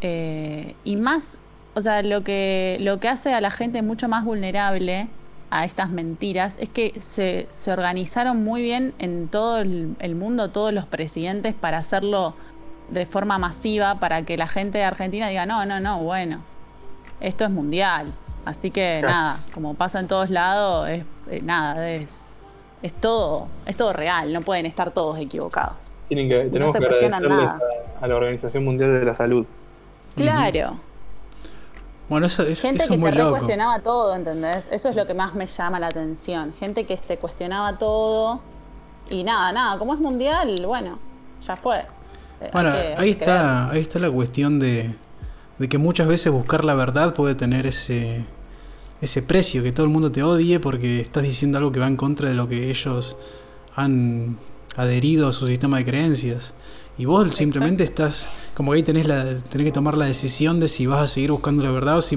Eh, y más, o sea, lo que, lo que hace a la gente mucho más vulnerable a estas mentiras es que se, se organizaron muy bien en todo el, el mundo, todos los presidentes, para hacerlo de forma masiva, para que la gente de Argentina diga, no, no, no, bueno, esto es mundial. Así que nada, como pasa en todos lados, es, eh, nada, es, es todo, es todo real, no pueden estar todos equivocados. Tienen que, tenemos se que cuestionan agradecerles nada. a, a la Organización Mundial de la Salud. Claro. Bueno, eso, es, Gente eso que muy te loco. cuestionaba todo, ¿entendés? Eso es lo que más me llama la atención. Gente que se cuestionaba todo y nada, nada, como es mundial, bueno, ya fue. Eh, Bueno, que- ahí está, ahí está la cuestión de, de que muchas veces buscar la verdad puede tener ese, ese precio, que todo el mundo te odie porque estás diciendo algo que va en contra de lo que ellos han adherido a su sistema de creencias. Y vos simplemente estás, como que ahí tenés, la, tenés que tomar la decisión de si vas a seguir buscando la verdad o si,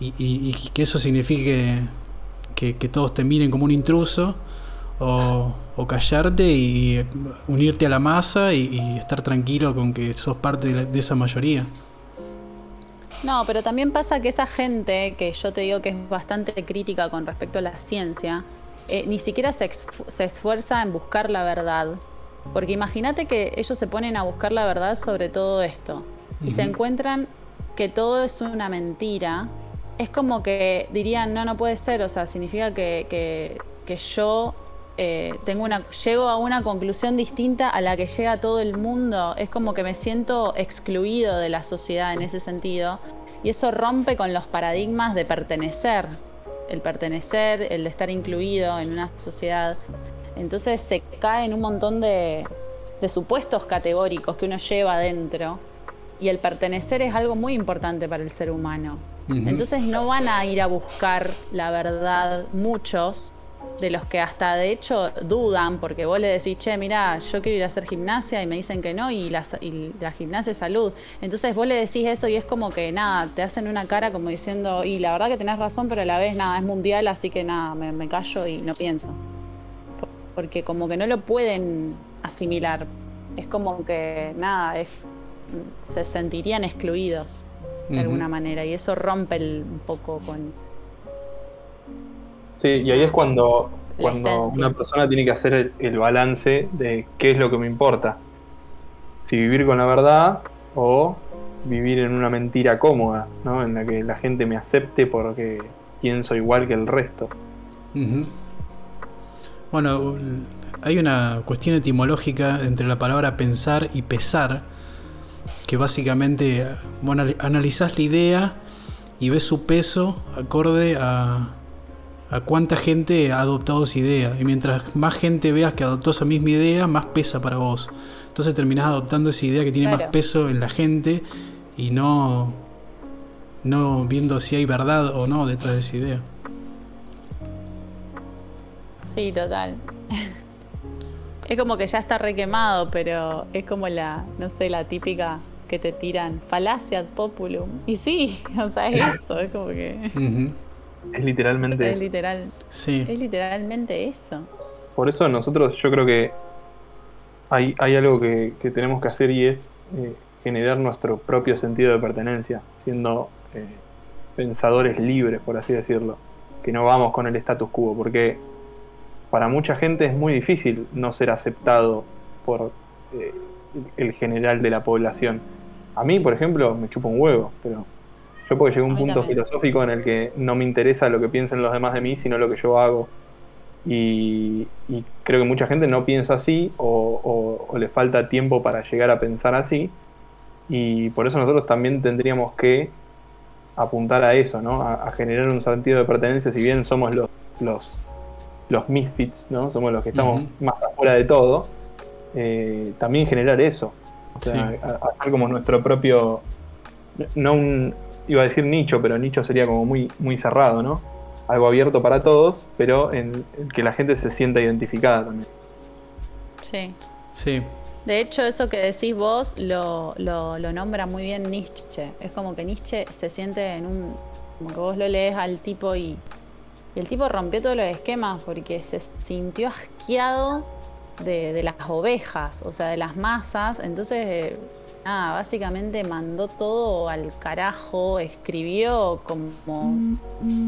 y, y- y que eso signifique que, que todos te miren como un intruso o, o callarte y unirte a la masa y, y estar tranquilo con que sos parte de, la- de esa mayoría. No, pero también pasa que esa gente, que yo te digo que es bastante crítica con respecto a la ciencia, eh, ni siquiera se, esfuerza en buscar la verdad. Porque imagínate que ellos se ponen a buscar la verdad sobre todo esto y se encuentran que todo es una mentira. Es como que dirían, no, no puede ser, o sea, significa que, que- que yo eh, tengo una, llego a una conclusión distinta a la que llega todo el mundo. Es como que me siento excluido de la sociedad en ese sentido. Y eso rompe con los paradigmas de pertenecer. El pertenecer, el de estar incluido en una sociedad. Entonces se cae en un montón de, de supuestos categóricos que uno lleva adentro. Y el pertenecer es algo muy importante para el ser humano. Entonces no van a ir a buscar la verdad muchos de los que hasta de hecho dudan porque vos le decís, che, mira, yo quiero ir a hacer gimnasia y me dicen que no y la, y la gimnasia es salud. Entonces vos le decís eso y es como que nada, te hacen una cara como diciendo, y la verdad que tenés razón, pero a la vez nada, es mundial, así que nada, me, me callo y no pienso. Porque como que no lo pueden asimilar. Es como que nada, es, se sentirían excluidos de alguna manera y eso rompe el, un poco con... Sí, y ahí es cuando, cuando una persona tiene que hacer el, balance de qué es lo que me importa. Si vivir con la verdad o vivir en una mentira cómoda, ¿no? En la que la gente me acepte porque pienso igual que el resto. Bueno, hay una cuestión etimológica entre la palabra pensar y pesar que básicamente, bueno, analizás la idea y ves su peso acorde a, a cuánta gente ha adoptado esa idea. Y mientras más gente veas que adoptó esa misma idea, más pesa para vos. Entonces terminás adoptando esa idea que tiene más peso en la gente y no, no viendo si hay verdad o no detrás de esa idea. Sí, total. Es como que ya está requemado, pero es como la, no sé, la típica que te tiran, falacia populum. Y sí, o sea, es eso, es como que... Es literalmente es literal. Sí. Es literalmente eso. Por eso nosotros yo creo que hay, hay algo que, tenemos que hacer y es eh, generar nuestro propio sentido de pertenencia, siendo eh, pensadores libres, por así decirlo, que no vamos con el status quo, porque para mucha gente es muy difícil no ser aceptado por eh, el general de la población. A mí, por ejemplo, me chupa un huevo, pero yo porque llegué a un punto filosófico en el que no me interesa lo que piensen los demás de mí, sino lo que yo hago. Y, creo que mucha gente no piensa así o, le falta tiempo para llegar a pensar así. Y por eso nosotros también tendríamos que apuntar a eso, ¿no? A, generar un sentido de pertenencia, si bien somos los, los los misfits, ¿no? Somos los que estamos más afuera de todo. Eh, también generar eso. O sea, hacer como nuestro propio. No un. Iba a decir nicho, pero nicho sería como muy, muy cerrado, ¿no? Algo abierto para todos, pero en, que la gente se sienta identificada también. Sí. Sí. De hecho, eso que decís vos lo, lo, lo, nombra muy bien Nietzsche. Es como que Nietzsche se siente en un. Como que vos lo lees al tipo y y el tipo rompió todos los esquemas porque se sintió asqueado de, las ovejas, o sea, de las masas. Entonces, eh, nada, básicamente mandó todo al carajo, escribió como,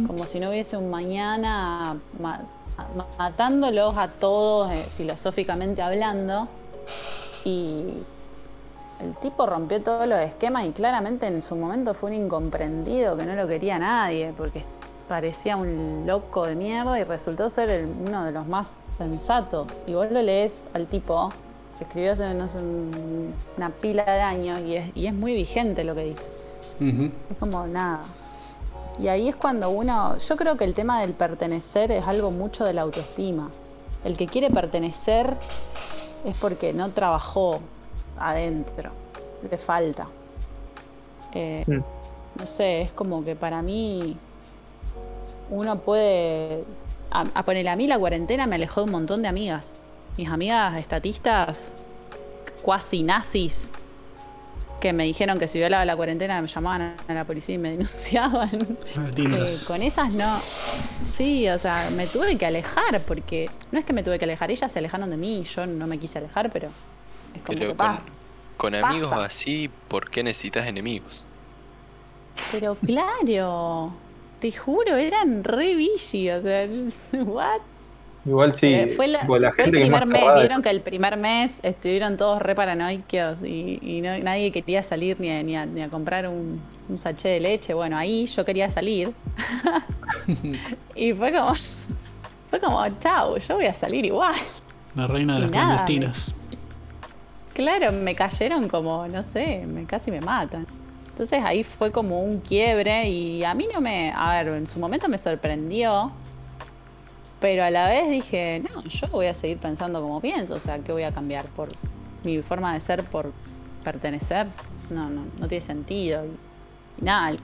como si no hubiese un mañana, matándolos a todos, eh, filosóficamente hablando. Y el tipo rompió todos los esquemas y claramente en su momento fue un incomprendido que no lo quería nadie, porque parecía un loco de mierda y resultó ser uno de los más sensatos. Y vos lo lees al tipo, escribió hace una pila de años y es, y es muy vigente lo que dice. Es como nada. Y ahí es cuando uno, yo creo que el tema del pertenecer es algo mucho de la autoestima. El que quiere pertenecer es porque no trabajó adentro, le falta. Eh, mm. No sé, es como que para mí uno puede. A, poner a mí la cuarentena me alejó de un montón de amigas. Mis amigas estatistas, cuasi nazis, que me dijeron que si violaba la cuarentena me llamaban a la policía y me denunciaban. Ah, eh, con esas no. Sí, o sea, me tuve que alejar porque no es que me tuve que alejar, ellas se alejaron de mí, yo no me quise alejar, pero es como que pasa. Con, amigos así, ¿por qué necesitas enemigos? Pero claro. Te juro, eran re bici, o sea, ¿what? Igual sí, eh, fue, la, el primer mes, vieron que el primer mes estuvieron todos re paranoicos y, nadie quería salir ni a, ni a, comprar un, un, sachet de leche. Bueno, ahí yo quería salir. y fue como, Fue como, chau, yo voy a salir igual. La reina de Y las nada, clandestinas. Claro, me cayeron como, no sé, me, casi me matan. Entonces ahí fue como un quiebre y a mí no me, a ver, en su momento me sorprendió, pero a la vez dije, no, yo voy a seguir pensando como pienso, o sea, ¿qué voy a cambiar por mi forma de ser, por pertenecer? No, no, no tiene sentido. Y, y nada, el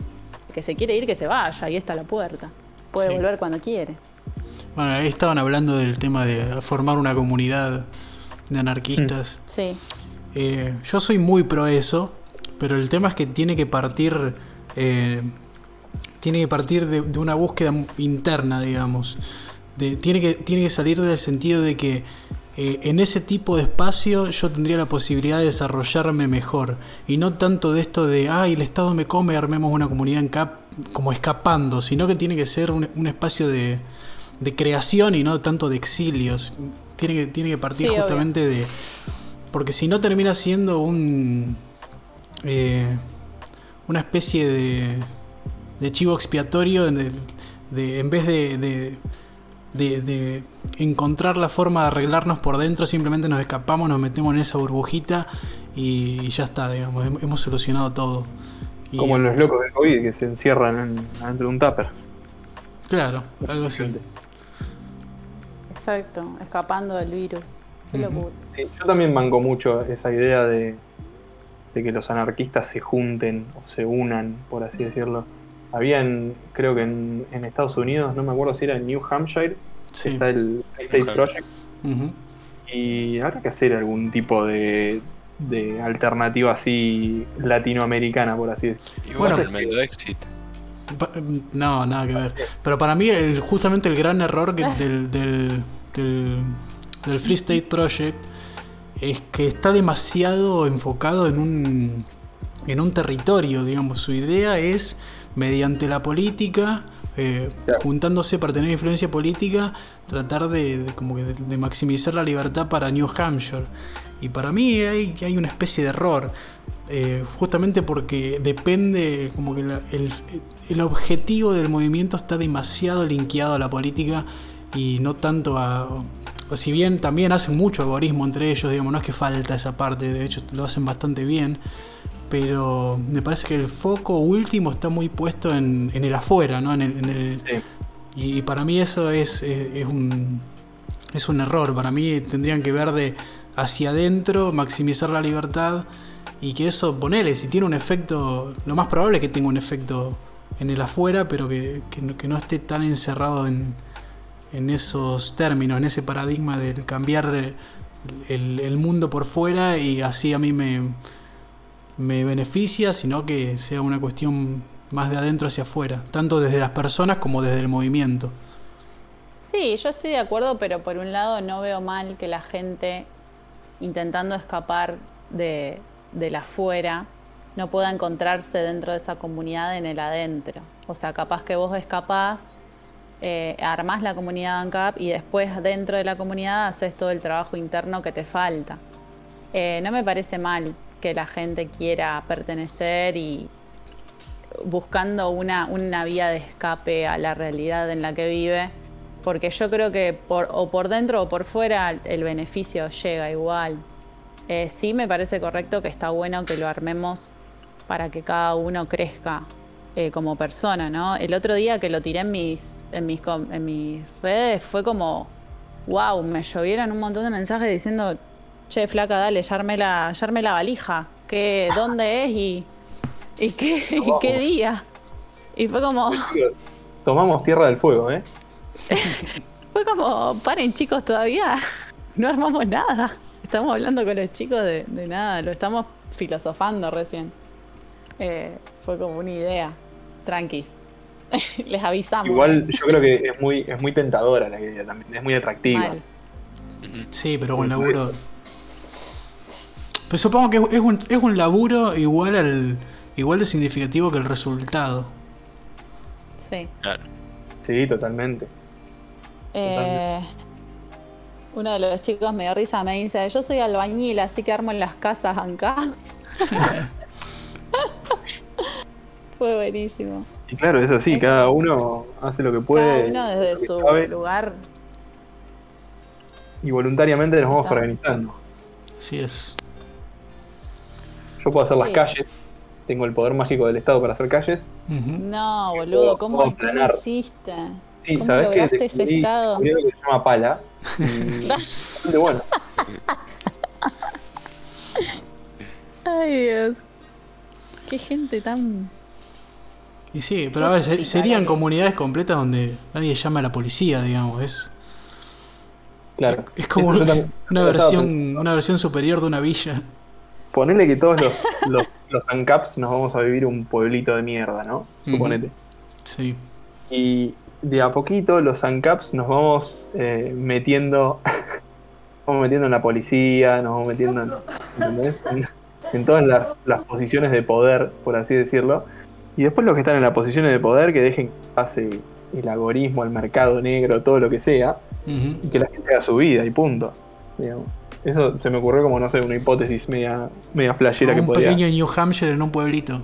que se quiere ir, que se vaya, ahí está la puerta. Puede Sí. volver cuando quiere. Bueno, ahí estaban hablando del tema de formar una comunidad de anarquistas. Sí, Eh, yo soy muy pro eso, pero el tema es que tiene que partir. eh, tiene que partir de, de una búsqueda interna, digamos. De- tiene, que, tiene que salir del sentido de que eh, en ese tipo de espacio yo tendría la posibilidad de desarrollarme mejor. Y no tanto de esto de, ay, el Estado me come, armemos una comunidad en cap como escapando, sino que tiene que ser un, un espacio de, de creación y no tanto de exilios. Tiene que, tiene que partir Sí, obvio. justamente de... Porque si no termina siendo un... eh, una especie de, de chivo expiatorio de- en vez de, de, encontrar la forma de arreglarnos por dentro, simplemente nos escapamos, nos metemos en esa burbujita y, y ya está, digamos, hem- hemos solucionado todo. Y- Como en los locos del COVID que se encierran en- adentro de un tupper. Claro, algo así. exacto, escapando del virus. Qué locura. Sí, yo también manco mucho esa idea de, de que los anarquistas se junten o se unan, por así decirlo. Había en, creo que en, en Estados Unidos, no me acuerdo si era en New Hampshire, Sí. está el State Hampshire. Project. Y habrá que hacer algún tipo de, de alternativa así latinoamericana, por así decirlo. Y Bueno, el Mendo Exit. Pa- No, nada que ver. Pero para mí, el- justamente el gran error que- del, del, del, del Free State Project es que está demasiado enfocado en un, en un territorio, digamos. Su idea es, mediante la política, eh, Claro. juntándose para tener influencia política, tratar de, de como que de, de maximizar la libertad para New Hampshire. Y para mí hay, hay una especie de error. eh, justamente porque depende, como que la- el, el objetivo del movimiento está demasiado linkeado a la política y no tanto a. o si bien también hacen mucho algoritmo entre ellos, digamos, no es que falta esa parte, de hecho lo hacen bastante bien, pero me parece que el foco último está muy puesto en, en el afuera, ¿no? En el, en el- Sí. y para mí eso es, es- es un, es un error. Para mí tendrían que ver de hacia adentro, maximizar la libertad y que eso, ponele, si tiene un efecto, lo más probable es que tenga un efecto en el afuera, pero que, que no esté tan encerrado en, en esos términos, en ese paradigma del cambiar eh, el, mundo por fuera y así a mí me, me beneficia, sino que sea una cuestión más de adentro hacia afuera, tanto desde las personas como desde el movimiento. Sí, yo estoy de acuerdo, pero por un lado no veo mal que la gente intentando escapar de, de la afuera no pueda encontrarse dentro de esa comunidad en el adentro. O sea, capaz que vos escapás, eh, armás la comunidad ANCAP y después dentro de la comunidad haces todo el trabajo interno que te falta. Eh, no me parece mal que la gente quiera pertenecer y buscando una, una vía de escape a la realidad en la que vive, porque yo creo que por, o por dentro o por fuera el beneficio llega igual. Eh, sí me parece correcto que está bueno que lo armemos para que cada uno crezca eh, como persona, ¿no? El otro día que lo tiré en mis, en mis, en mis redes fue como, wow, me llovieron un montón de mensajes diciendo, che, flaca, dale, ya armé la, ya armé la valija, ¿Qué, ¿dónde es y, y, qué, y qué día? Y fue como, Tomamos Tierra del Fuego, ¿eh? fue como, paren chicos, todavía no armamos nada. Estamos hablando con los chicos de, de nada, lo estamos filosofando recién. Eh, fue como una idea, tranquis. Les avisamos. Igual yo creo que es muy, es muy tentadora la idea también, es muy atractiva. Mal. Sí, pero con laburo. Pero supongo que es un, es un laburo igual al igual de significativo que el resultado. Sí. Claro. Sí, totalmente. Eh, uno de los chicos me dio risa, me dice, yo soy albañil, así que armo en las casas acá. Fue buenísimo. Y claro, es así, cada uno hace lo que puede. Cada uno desde que su sabe. lugar y voluntariamente nos vamos Está. organizando. Así es. Yo puedo hacer las calles, tengo el poder mágico del Estado para hacer calles. No, boludo, ¿cómo, cómo hiciste? Sí, ¿Cómo ¿sabes qué? lograste ese Descubrí- estado? descubrí que se llama pala. y bastante bueno. Ay, Dios. Qué gente tan. Y sí, pero a ver, se- serían comunidades completas donde nadie llama a la policía, digamos. Es, Claro. es como una, versión, una versión superior de una villa. Ponele que todos los, los, los ANCAPs nos vamos a vivir un pueblito de mierda, ¿no? Suponete. Sí. Y de a poquito los ANCAPs nos vamos eh, metiendo. vamos metiendo en la policía, nos vamos metiendo en, en todas las, las posiciones de poder, por así decirlo. Y después los que están en las posiciones de poder, que dejen que pase el agorismo, el mercado negro, todo lo que sea, y que la gente haga su vida y punto. digamos. Eso se me ocurrió como, no sé, una hipótesis media, media flashera que un podría. pequeño New Hampshire en un pueblito.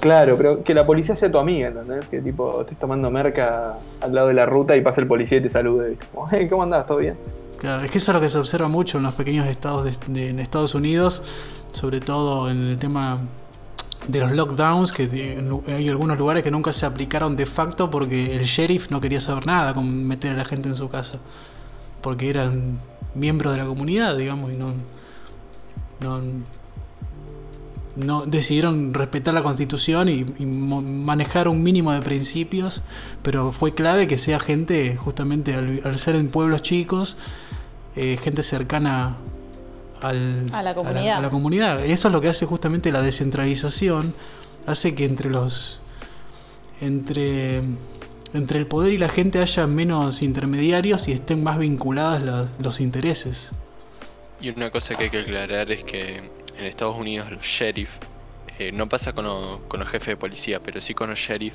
Claro, pero que la policía sea tu amiga, ¿entendés? Que tipo, estés tomando merca al lado de la ruta y pasa el policía y te salude. y Como, hey, ¿cómo andás? ¿Todo bien? Claro, es que eso es lo que se observa mucho en los pequeños estados de, de- en Estados Unidos, sobre todo en el tema de los lockdowns, que hay algunos lugares que nunca se aplicaron de facto porque el sheriff no quería saber nada con meter a la gente en su casa, porque eran miembros de la comunidad, digamos, y no, no, decidieron respetar la constitución y, manejar un mínimo de principios, pero fue clave que sea gente, justamente al, al ser en pueblos chicos, eh, gente cercana al- A la comunidad. a la comunidad. Eso es lo que hace justamente la descentralización, hace que entre los entre entre el poder y la gente haya menos intermediarios y estén más vinculadas las- los intereses. Y una cosa que hay que aclarar es que en Estados Unidos los sheriff, eh, no pasa con, lo- con los jefes de policía, pero sí con los sheriff,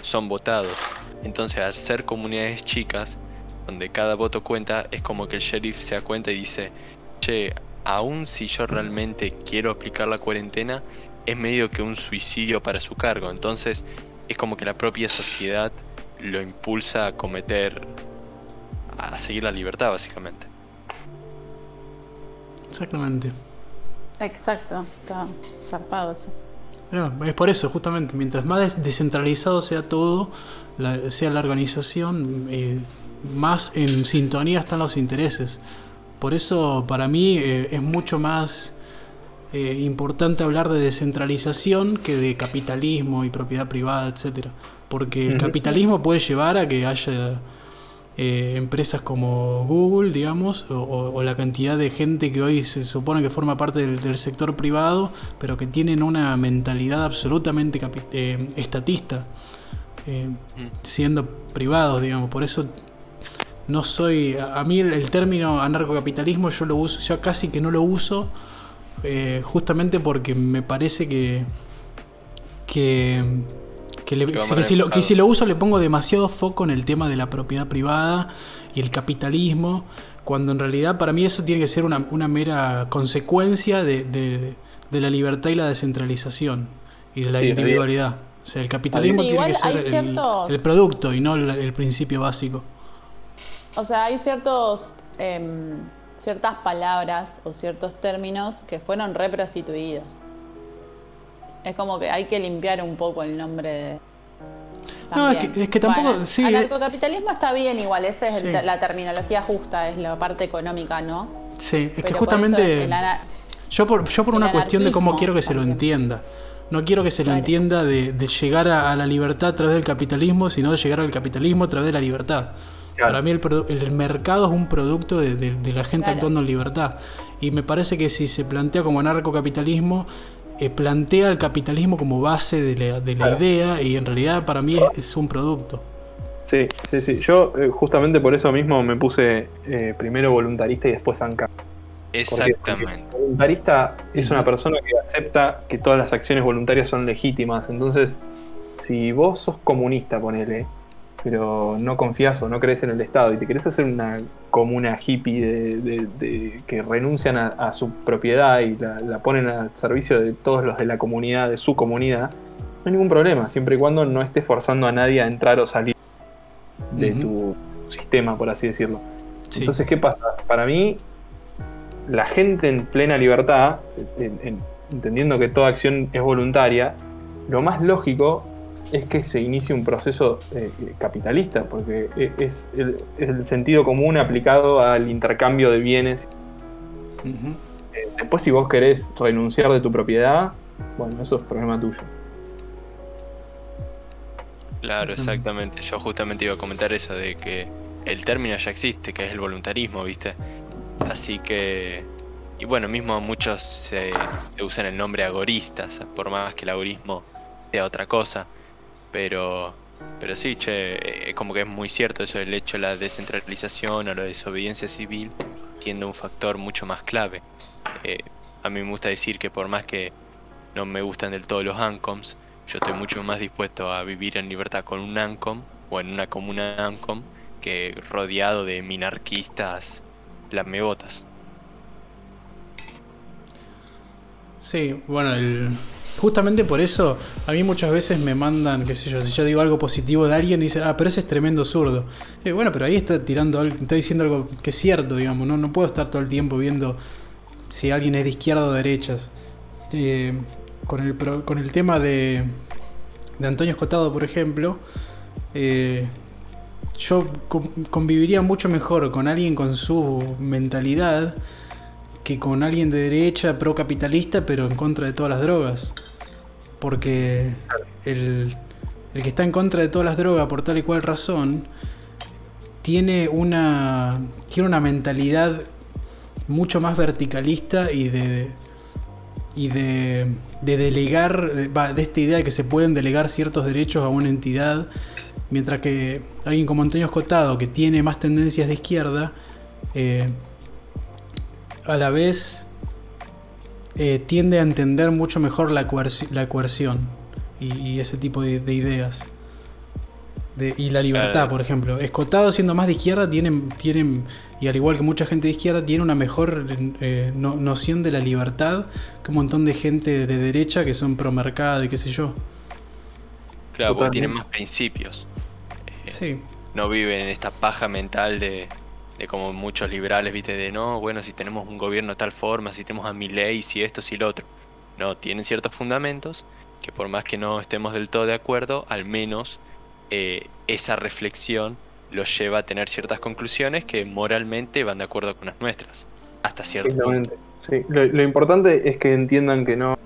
son votados. Entonces al ser comunidades chicas, donde cada voto cuenta, es como que el sheriff se da cuenta y dice, che, aun si yo realmente quiero aplicar la cuarentena, es medio que un suicidio para su cargo. Entonces es como que la propia sociedad lo impulsa a cometer, a seguir la libertad básicamente. Exactamente. Exacto, está zarpado eso. No, es por eso, justamente, mientras más des- descentralizado sea todo, la- sea la organización, eh, más en sintonía están los intereses. Por eso, para mí, eh, es mucho más eh, importante hablar de descentralización que de capitalismo y propiedad privada, etcétera. Porque el capitalismo puede llevar a que haya eh, empresas como Google, digamos, o, o- o la cantidad de gente que hoy se supone que forma parte del, del sector privado, pero que tienen una mentalidad absolutamente eh, estatista, eh, siendo privados, digamos. Por eso no soy. A, mí el, el término anarcocapitalismo yo lo uso, yo casi que no lo uso, eh, justamente porque me parece que. que que, le- Que que si lo, que enfocado. si lo uso le pongo demasiado foco en el tema de la propiedad privada y el capitalismo, cuando en realidad para mí eso tiene que ser una, una mera consecuencia de, de- de la libertad y la descentralización y de la Sí, individualidad. O sea, el capitalismo Sí, tiene que ser el, ciertos- el producto y no el, el principio básico. O sea, hay ciertos em, ciertas palabras o ciertos términos que fueron reprostituidos. Es como que hay que limpiar un poco el nombre de. No, es que- es que tampoco- Bueno, sí, eh. Anarcocapitalismo está bien igual, esa es el- la terminología justa, es la parte económica, ¿no? Sí, es que Pero justamente... Yo por, yo por una cuestión de cómo quiero que se lo entienda. No quiero que se lo entienda de, de llegar a, a la libertad a través del capitalismo, sino de llegar al capitalismo a través de la libertad. Claro. Para mí el, mercado es un producto de, de- de la gente Claro. actuando en libertad. Y me parece que si se plantea como anarcocapitalismo, eh, plantea el capitalismo como base de la, de la Claro. idea y en realidad para mí es, es un producto. Sí, sí, sí. Yo eh, justamente por eso mismo me puse eh, primero voluntarista y después ANCAP. Exactamente. Porque voluntarista es una persona que acepta que todas las acciones voluntarias son legítimas. Entonces, si vos sos comunista, ponele, pero no confías o no crees en el Estado y te querés hacer una comuna hippie de, de- de- que renuncian a, a su propiedad y la, la ponen al servicio de todos los de la comunidad, de su comunidad, no hay ningún problema, siempre y cuando no estés forzando a nadie a entrar o salir de tu sistema, por así decirlo. Sí. Entonces, ¿qué pasa? Para mí, la gente en plena libertad, en- en- entendiendo que toda acción es voluntaria, lo más lógico es que se inicie un proceso eh, capitalista, porque e- es el, es el sentido común aplicado al intercambio de bienes. Eh, Después, si vos querés renunciar de tu propiedad, bueno, eso es problema tuyo. Claro, Exactamente. exactamente. Yo justamente iba a comentar eso de que el término ya existe, que es el voluntarismo, ¿viste? Así que... Y bueno, mismo muchos se, se usan el nombre agoristas, por más que el agorismo sea otra cosa. Pero... Pero sí, che, eh, es como que es muy cierto eso del hecho de la descentralización o la desobediencia civil siendo un factor mucho más clave. Eh, a mí me gusta decir que por más que no me gustan del todo los ANCOMs, yo estoy mucho más dispuesto a vivir en libertad con un ANCOM o en una comuna ANCOM que rodeado de minarquistas lamebotas. Sí, bueno, el- justamente por eso a mí muchas veces me mandan, qué sé yo, si yo digo algo positivo de alguien y dice, ah, pero ese es tremendo zurdo. Bueno, pero ahí está tirando algo, está diciendo algo que es cierto, digamos, no, no puedo estar todo el tiempo viendo si alguien es de izquierda o de derechas. Eh, con, el, con el tema de, de Antonio Escotado, por ejemplo, eh, yo con- conviviría mucho mejor con alguien con su mentalidad que con alguien de derecha procapitalista pero en contra de todas las drogas. Porque el, el que está en contra de todas las drogas por tal y cual razón tiene una, tiene una mentalidad mucho más verticalista y de, y de, de delegar, de, de esta idea de que se pueden delegar ciertos derechos a una entidad, mientras que alguien como Antonio Escotado, que tiene más tendencias de izquierda, eh, a la vez eh, tiende a entender mucho mejor la, coerci- la coerción y, y ese tipo de, de ideas. De- y la libertad, Claro. por ejemplo. Escotado siendo más de izquierda, tienen, tienen, y al igual que mucha gente de izquierda, tiene una mejor eh, no- noción de la libertad que un montón de gente de derecha que son pro mercado y qué sé yo. Claro, porque tienen más principios. Eh, Sí, no viven en esta paja mental de, de como muchos liberales, viste, de no, bueno, si tenemos un gobierno de tal forma, si tenemos a mi ley, si esto, si lo otro. No, tienen ciertos fundamentos que por más que no estemos del todo de acuerdo, al menos eh, esa reflexión los lleva a tener ciertas conclusiones que moralmente van de acuerdo con las nuestras. Hasta cierto punto. Lo importante es que entiendan que no,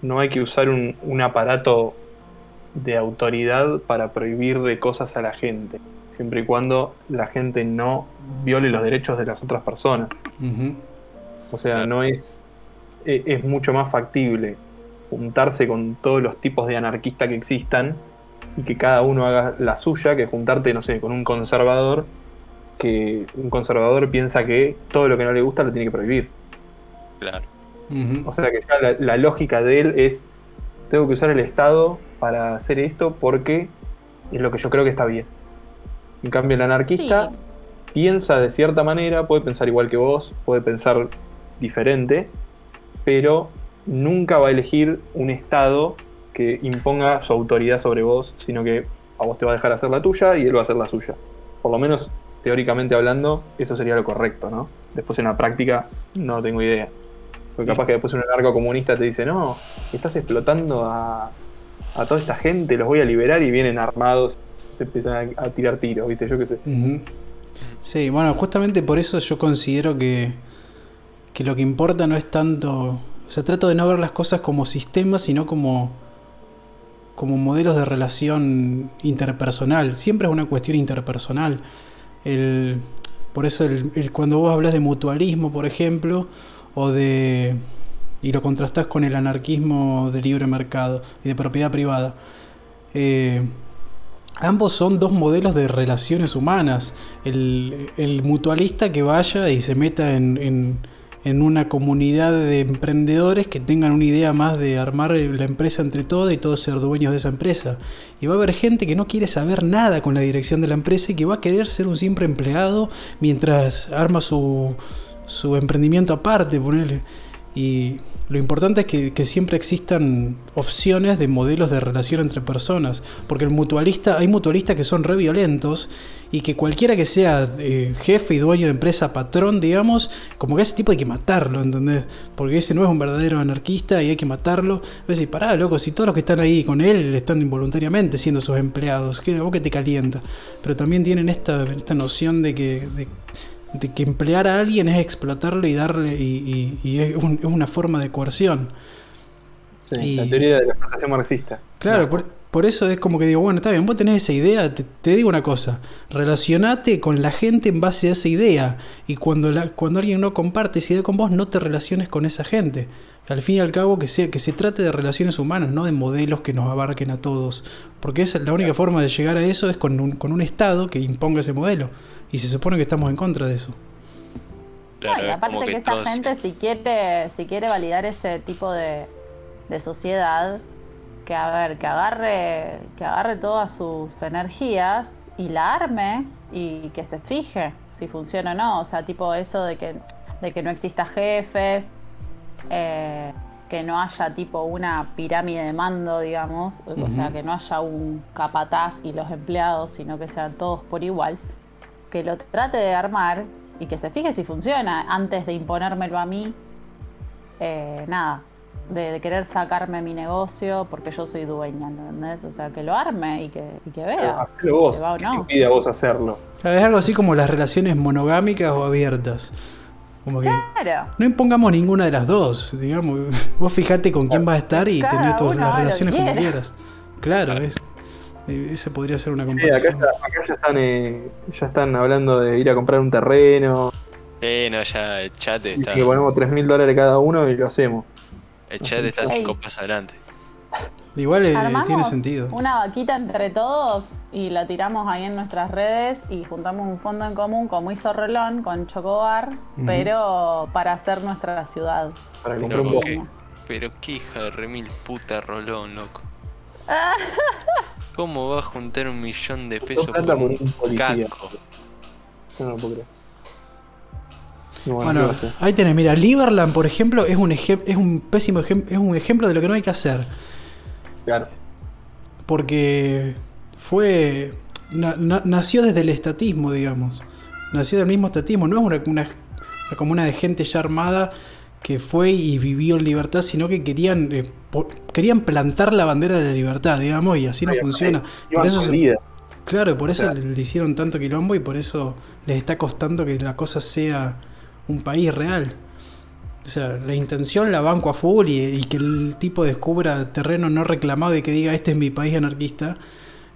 no hay que usar un, un aparato de autoridad para prohibir de cosas a la gente, siempre y cuando la gente no viole los derechos de las otras personas. O sea, Claro. no es, e- es mucho más factible juntarse con todos los tipos de anarquistas que existan y que cada uno haga la suya que juntarte, no sé, con un conservador que un conservador piensa que todo lo que no le gusta lo tiene que prohibir. Claro. O sea que ya la, la lógica de él es, tengo que usar el Estado para hacer esto porque es lo que yo creo que está bien. En cambio, el anarquista Sí. piensa de cierta manera, puede pensar igual que vos, puede pensar diferente, pero nunca va a elegir un Estado que imponga su autoridad sobre vos, sino que a vos te va a dejar hacer la tuya y él va a hacer la suya. Por lo menos, teóricamente hablando, eso sería lo correcto, ¿no? Después en la práctica no tengo idea. Porque capaz que después un anarco comunista te dice, no, estás explotando a, a toda esta gente, los voy a liberar y vienen armados, se empiezan a, tirar tiros, ¿viste? Yo qué sé. Sí, bueno, justamente por eso yo considero que, que lo que importa no es tanto. O sea, trato de no ver las cosas como sistemas, sino como, como modelos de relación interpersonal. Siempre es una cuestión interpersonal. El, por eso el- cuando vos hablas de mutualismo, por ejemplo, o de. y lo contrastás con el anarquismo de libre mercado y de propiedad privada. eh, Ambos son dos modelos de relaciones humanas. El, mutualista que vaya y se meta en una comunidad de emprendedores que tengan una idea más de armar la empresa entre todos y todos ser dueños de esa empresa. Y va a haber gente que no quiere saber nada con la dirección de la empresa y que va a querer ser un simple empleado mientras arma su, su emprendimiento aparte, ponele. Y Lo importante es que, siempre existan opciones de modelos de relación entre personas. Porque el mutualista, hay mutualistas que son re violentos y que cualquiera que sea eh, jefe y dueño de empresa, patrón, digamos, como que ese tipo hay que matarlo, ¿entendés? Porque ese no es un verdadero anarquista y hay que matarlo. A veces, pará, loco, si todos los que están ahí con él están involuntariamente siendo sus empleados, ¿qué, vos que te calienta? Pero también tienen esta, esta noción de que, de que emplear a alguien es explotarle y darle, y, y- y es, un- es una forma de coerción. Sí, La teoría de la explotación marxista. Claro, No. por, por eso es como que digo, bueno, está bien, vos tenés esa idea, te, te digo una cosa, relacionate con la gente en base a esa idea. Y cuando, la, cuando alguien no comparte esa idea con vos, no te relaciones con esa gente. Al fin y al cabo, que, sea, que se trate de relaciones humanas, no de modelos que nos abarquen a todos. Porque esa, la única forma de llegar a eso es con un, con un Estado que imponga ese modelo. Y se supone que estamos en contra de eso. Claro, No, y es aparte como que, esa gente si quiere, si quiere validar ese tipo de, de sociedad, que a ver, que agarre, que agarre todas sus energías y la arme y que se fije si funciona o no. O sea, tipo eso de que, de que no exista jefes, eh, que no haya tipo una pirámide de mando, digamos, o sea, que no haya un capataz y los empleados, sino que sean todos por igual que lo trate de armar y que se fije si funciona antes de imponérmelo a mí. eh, nada, de, de querer sacarme mi negocio porque yo soy dueña, ¿entendés? O sea, que lo arme y que, y que vea. Hacelo vos. va o ¿Qué te no. impide a vos hacerlo? Claro, Es algo así como las relaciones monogámicas o abiertas. Como que Claro. no impongamos ninguna de las dos, digamos. Vos fijate con quién vas a estar y Cada tus, uno las relaciones que como quiera. quieras. Claro, es, eh, esa podría ser una Sí, acá, comparación. ya, acá ya están eh, ya están hablando de ir a comprar un terreno. Eh, no, ya el chat está, Dicen que ponemos 3 mil dólares cada uno y lo hacemos. el chat está Ey. cinco pasos adelante. Igual eh, tiene sentido. una vaquita entre todos y la tiramos ahí en nuestras redes y juntamos un fondo en común como hizo Rolón con Chocobar, pero para hacer nuestra ciudad. Para comprar un bono. Pero qué hija de remil puta rolón, loco. ¿Cómo va a juntar un millón de pesos por un un no lo puedo creer. Bueno, ahí tenés, mira, Liberland, por ejemplo, es un, es un pésimo ejemplo, es un ejemplo de lo que no hay que hacer. Claro. Porque fue. na- na- nació desde el estatismo, digamos. Nació del mismo estatismo. No es una, una, una comuna de gente ya armada que fue y vivió en libertad, sino que querían eh, querían plantar la bandera de la libertad, digamos, y así no Ay, funciona. Por eso se-. Claro, por eso sea- le, hicieron tanto quilombo y por eso les está costando que la cosa sea un país real. O sea, la intención la banco a full y, y que el tipo descubra terreno no reclamado y que diga este es mi país anarquista,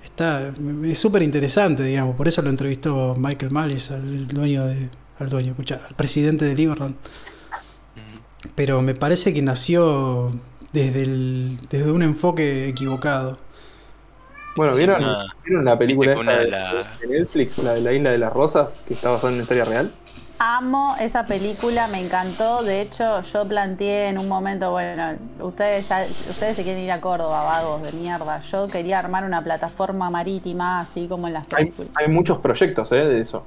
está es súper interesante, digamos. Por eso lo entrevistó Michael Malice, al dueño de, al dueño, escucha, al presidente de Liberland. Pero me parece que nació desde, el, desde un enfoque equivocado. Bueno, ¿vieron, Encima, ¿vieron la película esta una de, la- de Netflix, la de la Isla de las Rosas, que está basada en una historia real? Amo esa película, me encantó. De hecho, yo planteé en un momento, bueno, ustedes ya, ustedes se quieren ir a Córdoba, vagos de mierda. Yo quería armar una plataforma marítima, así como en las Hay, películas. hay muchos proyectos ¿eh? de eso.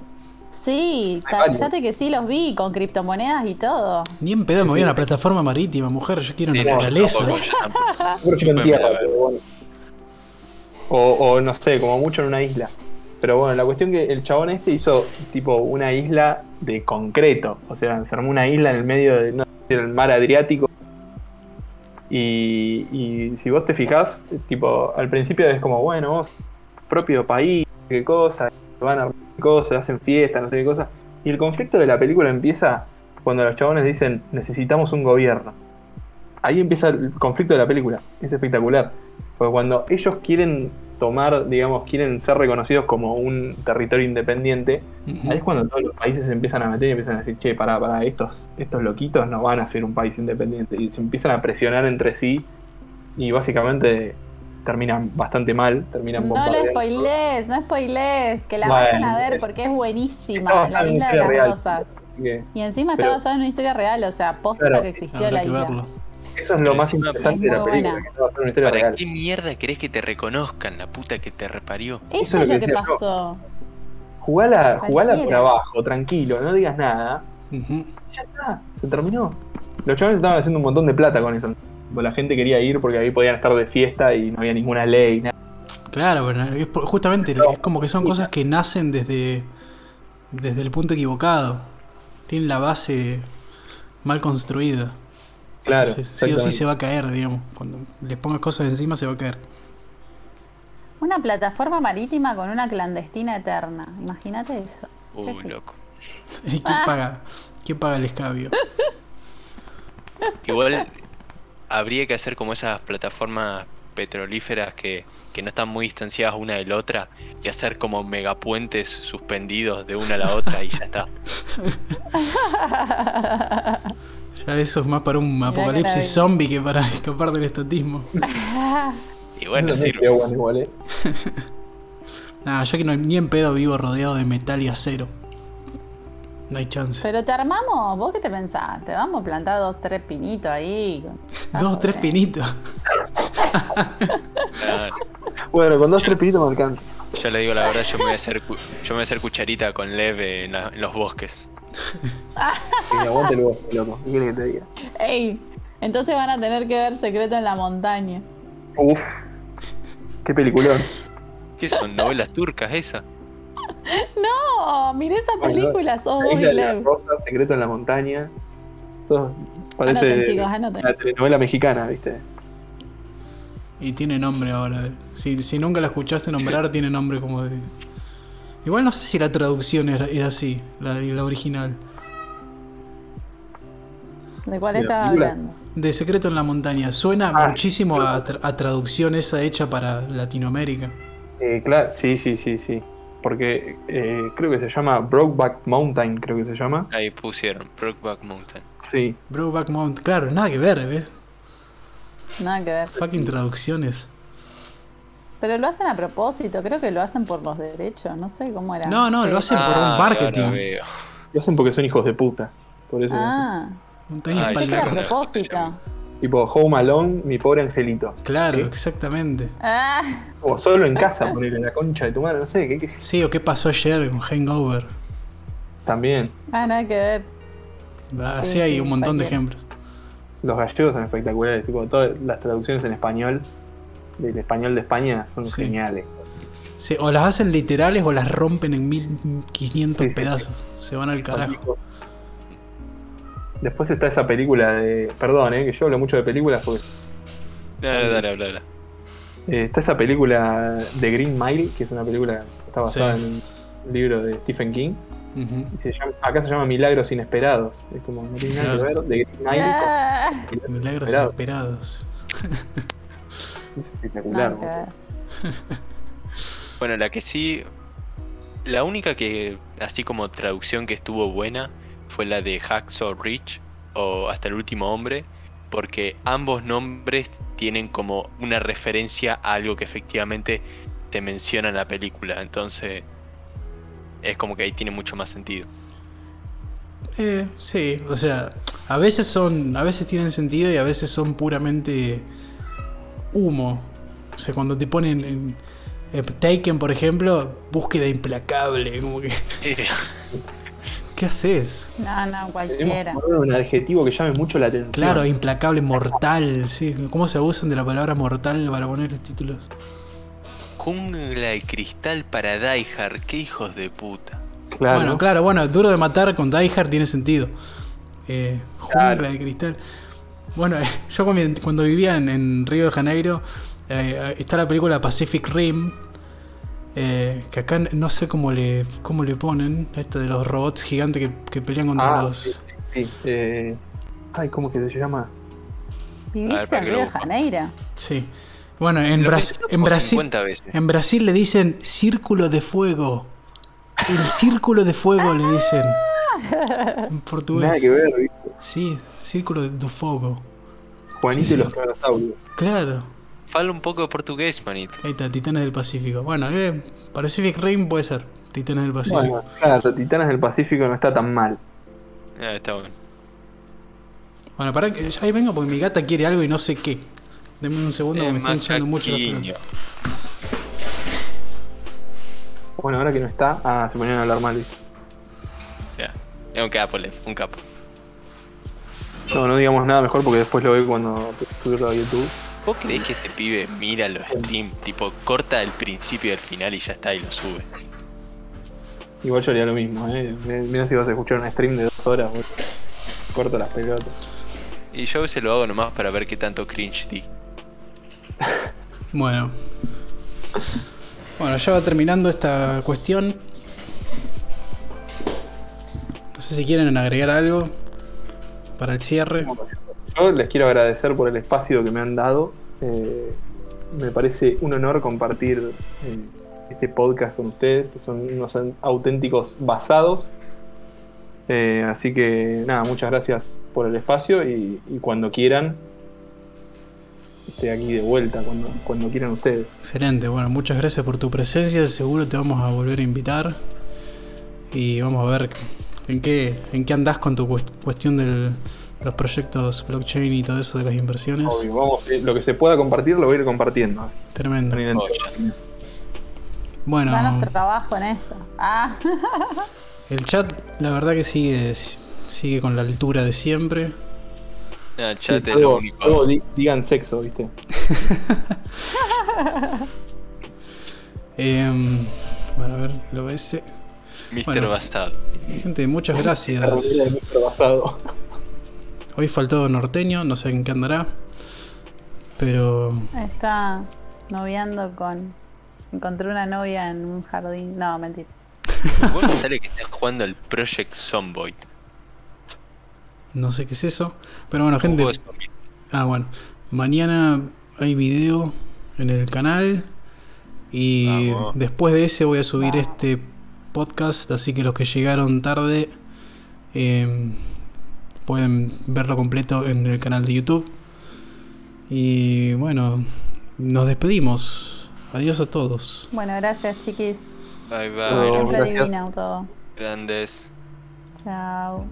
Sí, cállate que sí los vi, con criptomonedas y todo. Ni en pedo me voy a una plataforma marítima, mujer. Yo quiero Sí, no, naturaleza. la pero bueno. O, o no sé, como mucho en una isla. Pero bueno, la cuestión que el chabón este hizo tipo una isla de concreto. O sea, se armó una isla en el medio de, no sé, del mar Adriático. Y, y si vos te fijás, tipo, al principio es como, bueno, vos, propio país, qué cosa, van a cosas, hacen fiestas, no sé qué cosa. Y el conflicto de la película empieza cuando los chabones dicen, necesitamos un gobierno. Ahí empieza el conflicto de la película. Es espectacular. Porque cuando ellos quieren tomar, digamos, quieren ser reconocidos como un territorio independiente, ahí es cuando todos los países se empiezan a meter y empiezan a decir, che, pará, pará, estos, estos loquitos no van a ser un país independiente. Y se empiezan a presionar entre sí y básicamente terminan bastante mal, terminan No lo spoilees, no spoilees, que la Bueno, vayan a ver es- porque es buenísima, la isla de las real. rosas. Que Y encima está basada en una historia real, o sea, posta Claro. que existió la que isla. verlo. eso es lo más interesante de la película, buena. que está basada en una historia ¿Para real. qué mierda querés que te reconozcan la puta que te reparió? Eso, es lo que, decía pasó. Jugala, jugala por abajo, tranquilo, no digas nada. Ya está, se terminó. Los chavales estaban haciendo un montón de plata con eso. La gente quería ir porque ahí podían estar de fiesta y no había ninguna ley. nada. Claro, pero es justamente es como que son cosas que nacen desde, desde el punto equivocado. Tienen la base mal construida. Claro. Entonces, sí o sí se va a caer, digamos. Cuando le pongas cosas encima se va a caer. Una plataforma marítima con una clandestina eterna. Imagínate eso. Uy, loco. ¿Y quién paga? ¿Quién paga el escabio? Igual habría que hacer como esas plataformas petrolíferas que, que no están muy distanciadas una de la otra y hacer como megapuentes suspendidos de una a la otra y ya está. Ya eso es más para un apocalipsis zombie que para escapar del estatismo. Y bueno, no sirve. sería bueno igual, eh. Nada, yo que no, ni en pedo vivo rodeado de metal y acero. No hay chance. Pero te armamos, ¿vos qué te pensás? Te vamos a plantar dos, tres pinitos ahí. Dos, tres pinitos. Bueno, con dos, tres pinitos me alcanza. yo le digo la verdad, yo me voy a hacer, yo me voy a hacer cucharita con leve en, la- en los bosques. Y aguante el bosque, loco. ¿Qué quieres que te diga? Ey, entonces van a tener que ver Secreto en la Montaña. Uf. Qué peliculón. ¿Qué son? ¿Novelas turcas esa? No, miré esa Bueno, película, sos La vos y isla de la Lev. rosa, secreto en la montaña. Todo parece Anoten, chicos, anoten. una telenovela mexicana, ¿viste? Y tiene nombre ahora. Si, si nunca la escuchaste nombrar, tiene nombre como de. Igual no sé si la traducción era, era así, la, la original. ¿De cuál ¿De la estaba película? hablando? De Secreto en la Montaña. Suena Ah, muchísimo a, tra- a traducción esa hecha para Latinoamérica. Eh, claro, sí, sí, sí, sí. Porque eh, creo que se llama Brokeback Mountain, creo que se llama. Ahí pusieron, Brokeback Mountain. Sí. Brokeback Mountain. Claro, nada que ver, ¿ves? Nada que ver. Fucking traducciones. Pero lo hacen a propósito, creo que lo hacen por los derechos, no sé cómo era. No, no, lo hacen por un Ah, marketing. Lo hacen porque son hijos de puta. Por eso. Ah, Montaña Ah, pensé que era a propósito. Tipo Home Alone, mi pobre angelito. Claro, ¿Sí? exactamente. Ah, O solo en casa, ponerle la concha de tu madre, no sé, ¿qué, qué? Sí, o qué pasó ayer con Hangover. También. ah, nada que ver. Así Sí, hay sí, un montón de ejemplos. Los gallegos son espectaculares, tipo, todas las traducciones en español, del español de España, son Sí. geniales. Sí, o las hacen literales o las rompen en 1500 Sí, sí, pedazos. Se van al carajo. Después está esa película de. Perdón, eh, que yo hablo mucho de películas porque. Dale, dale, habla, habla. eh, está esa película de Green Mile, que es una película que está basada Sí. en un libro de Stephen King. Y se llama- acá se llama Milagros Inesperados. Es como, no tiene nada que ver de Green Mile Ah, con Milagros Inesperados. inesperados. Es espectacular. Bueno, la que sí. La única que, así como traducción que estuvo buena, fue la de Hacksaw Ridge o Hasta el último hombre, porque ambos nombres tienen como una referencia a algo que efectivamente se menciona en la película. Entonces, es como que ahí tiene mucho más sentido. Eh, sí, o sea, a veces son, a veces tienen sentido y a veces son puramente humo. O sea, cuando te ponen en eh, Taken, por ejemplo, búsqueda implacable, como que, ¿qué haces? No, no, cualquiera. un adjetivo que llame mucho la atención. Claro, implacable, mortal, sí. ¿Cómo se abusan de la palabra mortal para poner títulos? Jungla de cristal para Die Hard, qué hijos de puta. Claro. Bueno, claro, bueno, duro de matar con Die Hard tiene sentido. Eh, jungla Claro. de cristal. Bueno, yo cuando, cuando vivía en, en Río de Janeiro, eh, está la película Pacific Rim, eh, que acá no sé cómo le, cómo le ponen, esto de los robots gigantes que, que pelean contra Ah, los... sí, sí. Eh, ay, ¿cómo que se llama? ¿Viviste en Río de. Janeiro? Sí. Bueno, en, Brasil... 50 veces. En Brasil le dicen círculo de fuego. El círculo de fuego le dicen. En portugués. Nada que ver, ¿viste? Sí, círculo de fuego. Juanito y los dinosaurios. Claro. Fala un poco de portugués, manito. Ahí está, Titanes del Pacífico. Bueno, eh, Pacific Rim puede ser. Titanes del Pacífico. Bueno, claro, Titanes del Pacífico no está tan mal. Ah, está bueno. Bueno, para que ahí vengo porque mi gata quiere algo y no sé qué. Deme un segundo, Eh, me están echando mucho las pelotas. Bueno, ahora que no está, ah, se ponían a hablar mal. Ya. Es un capo, Lev, un capo. No, no digamos nada mejor porque después lo veo cuando subirlo a YouTube. ¿Vos creés que este pibe mira los streams? Tipo, corta el principio y el final y ya está y lo sube. Igual yo haría lo mismo, ¿eh? Mira si vas a escuchar un stream de dos horas, boludo. Corto las pelotas. Y yo a veces lo hago nomás para ver qué tanto cringe di. Bueno. Bueno, ya va terminando esta cuestión. No sé si quieren agregar algo para el cierre. Les quiero agradecer por el espacio que me han dado. Eh, me parece un honor compartir eh, este podcast con ustedes, que son unos auténticos basados. Eh, así que nada, muchas gracias por el espacio y, cuando quieran, estoy aquí de vuelta, cuando, cuando quieran ustedes. Excelente, bueno, muchas gracias por tu presencia, seguro te vamos a volver a invitar y vamos a ver en qué, en qué andás con tu cuest- cuestión de los proyectos blockchain y todo eso de las inversiones. Obvio, vamos, eh, lo que se pueda compartir lo voy a ir compartiendo. Tremendo. Bueno, Da nuestro trabajo en eso. Ah, el chat la verdad que sigue, sigue con la altura de siempre. Sí, chat es salvo- lo único. di- digan sexo, ¿viste? Em, bueno, a ver, el OBS. Mr. bueno. Bastard. Gente, muchas La remera de gracias. nuestro basado. Hoy faltó norteño, no sé en qué andará. Pero está noviando con. Encontré una novia en un jardín. No, mentira. Me sale que estás jugando el Project Zomboid. no sé qué es eso. Pero bueno, gente. Ah, bueno. Mañana hay video en el canal. Y Vamos. después de ese voy a subir este podcast. Así que los que llegaron tarde eh, pueden verlo completo en el canal de YouTube. Y bueno, nos despedimos. Adiós a todos. Bueno, gracias, chiquis. Bye bye. Siempre gracias. divino todo. Grandes. Chao.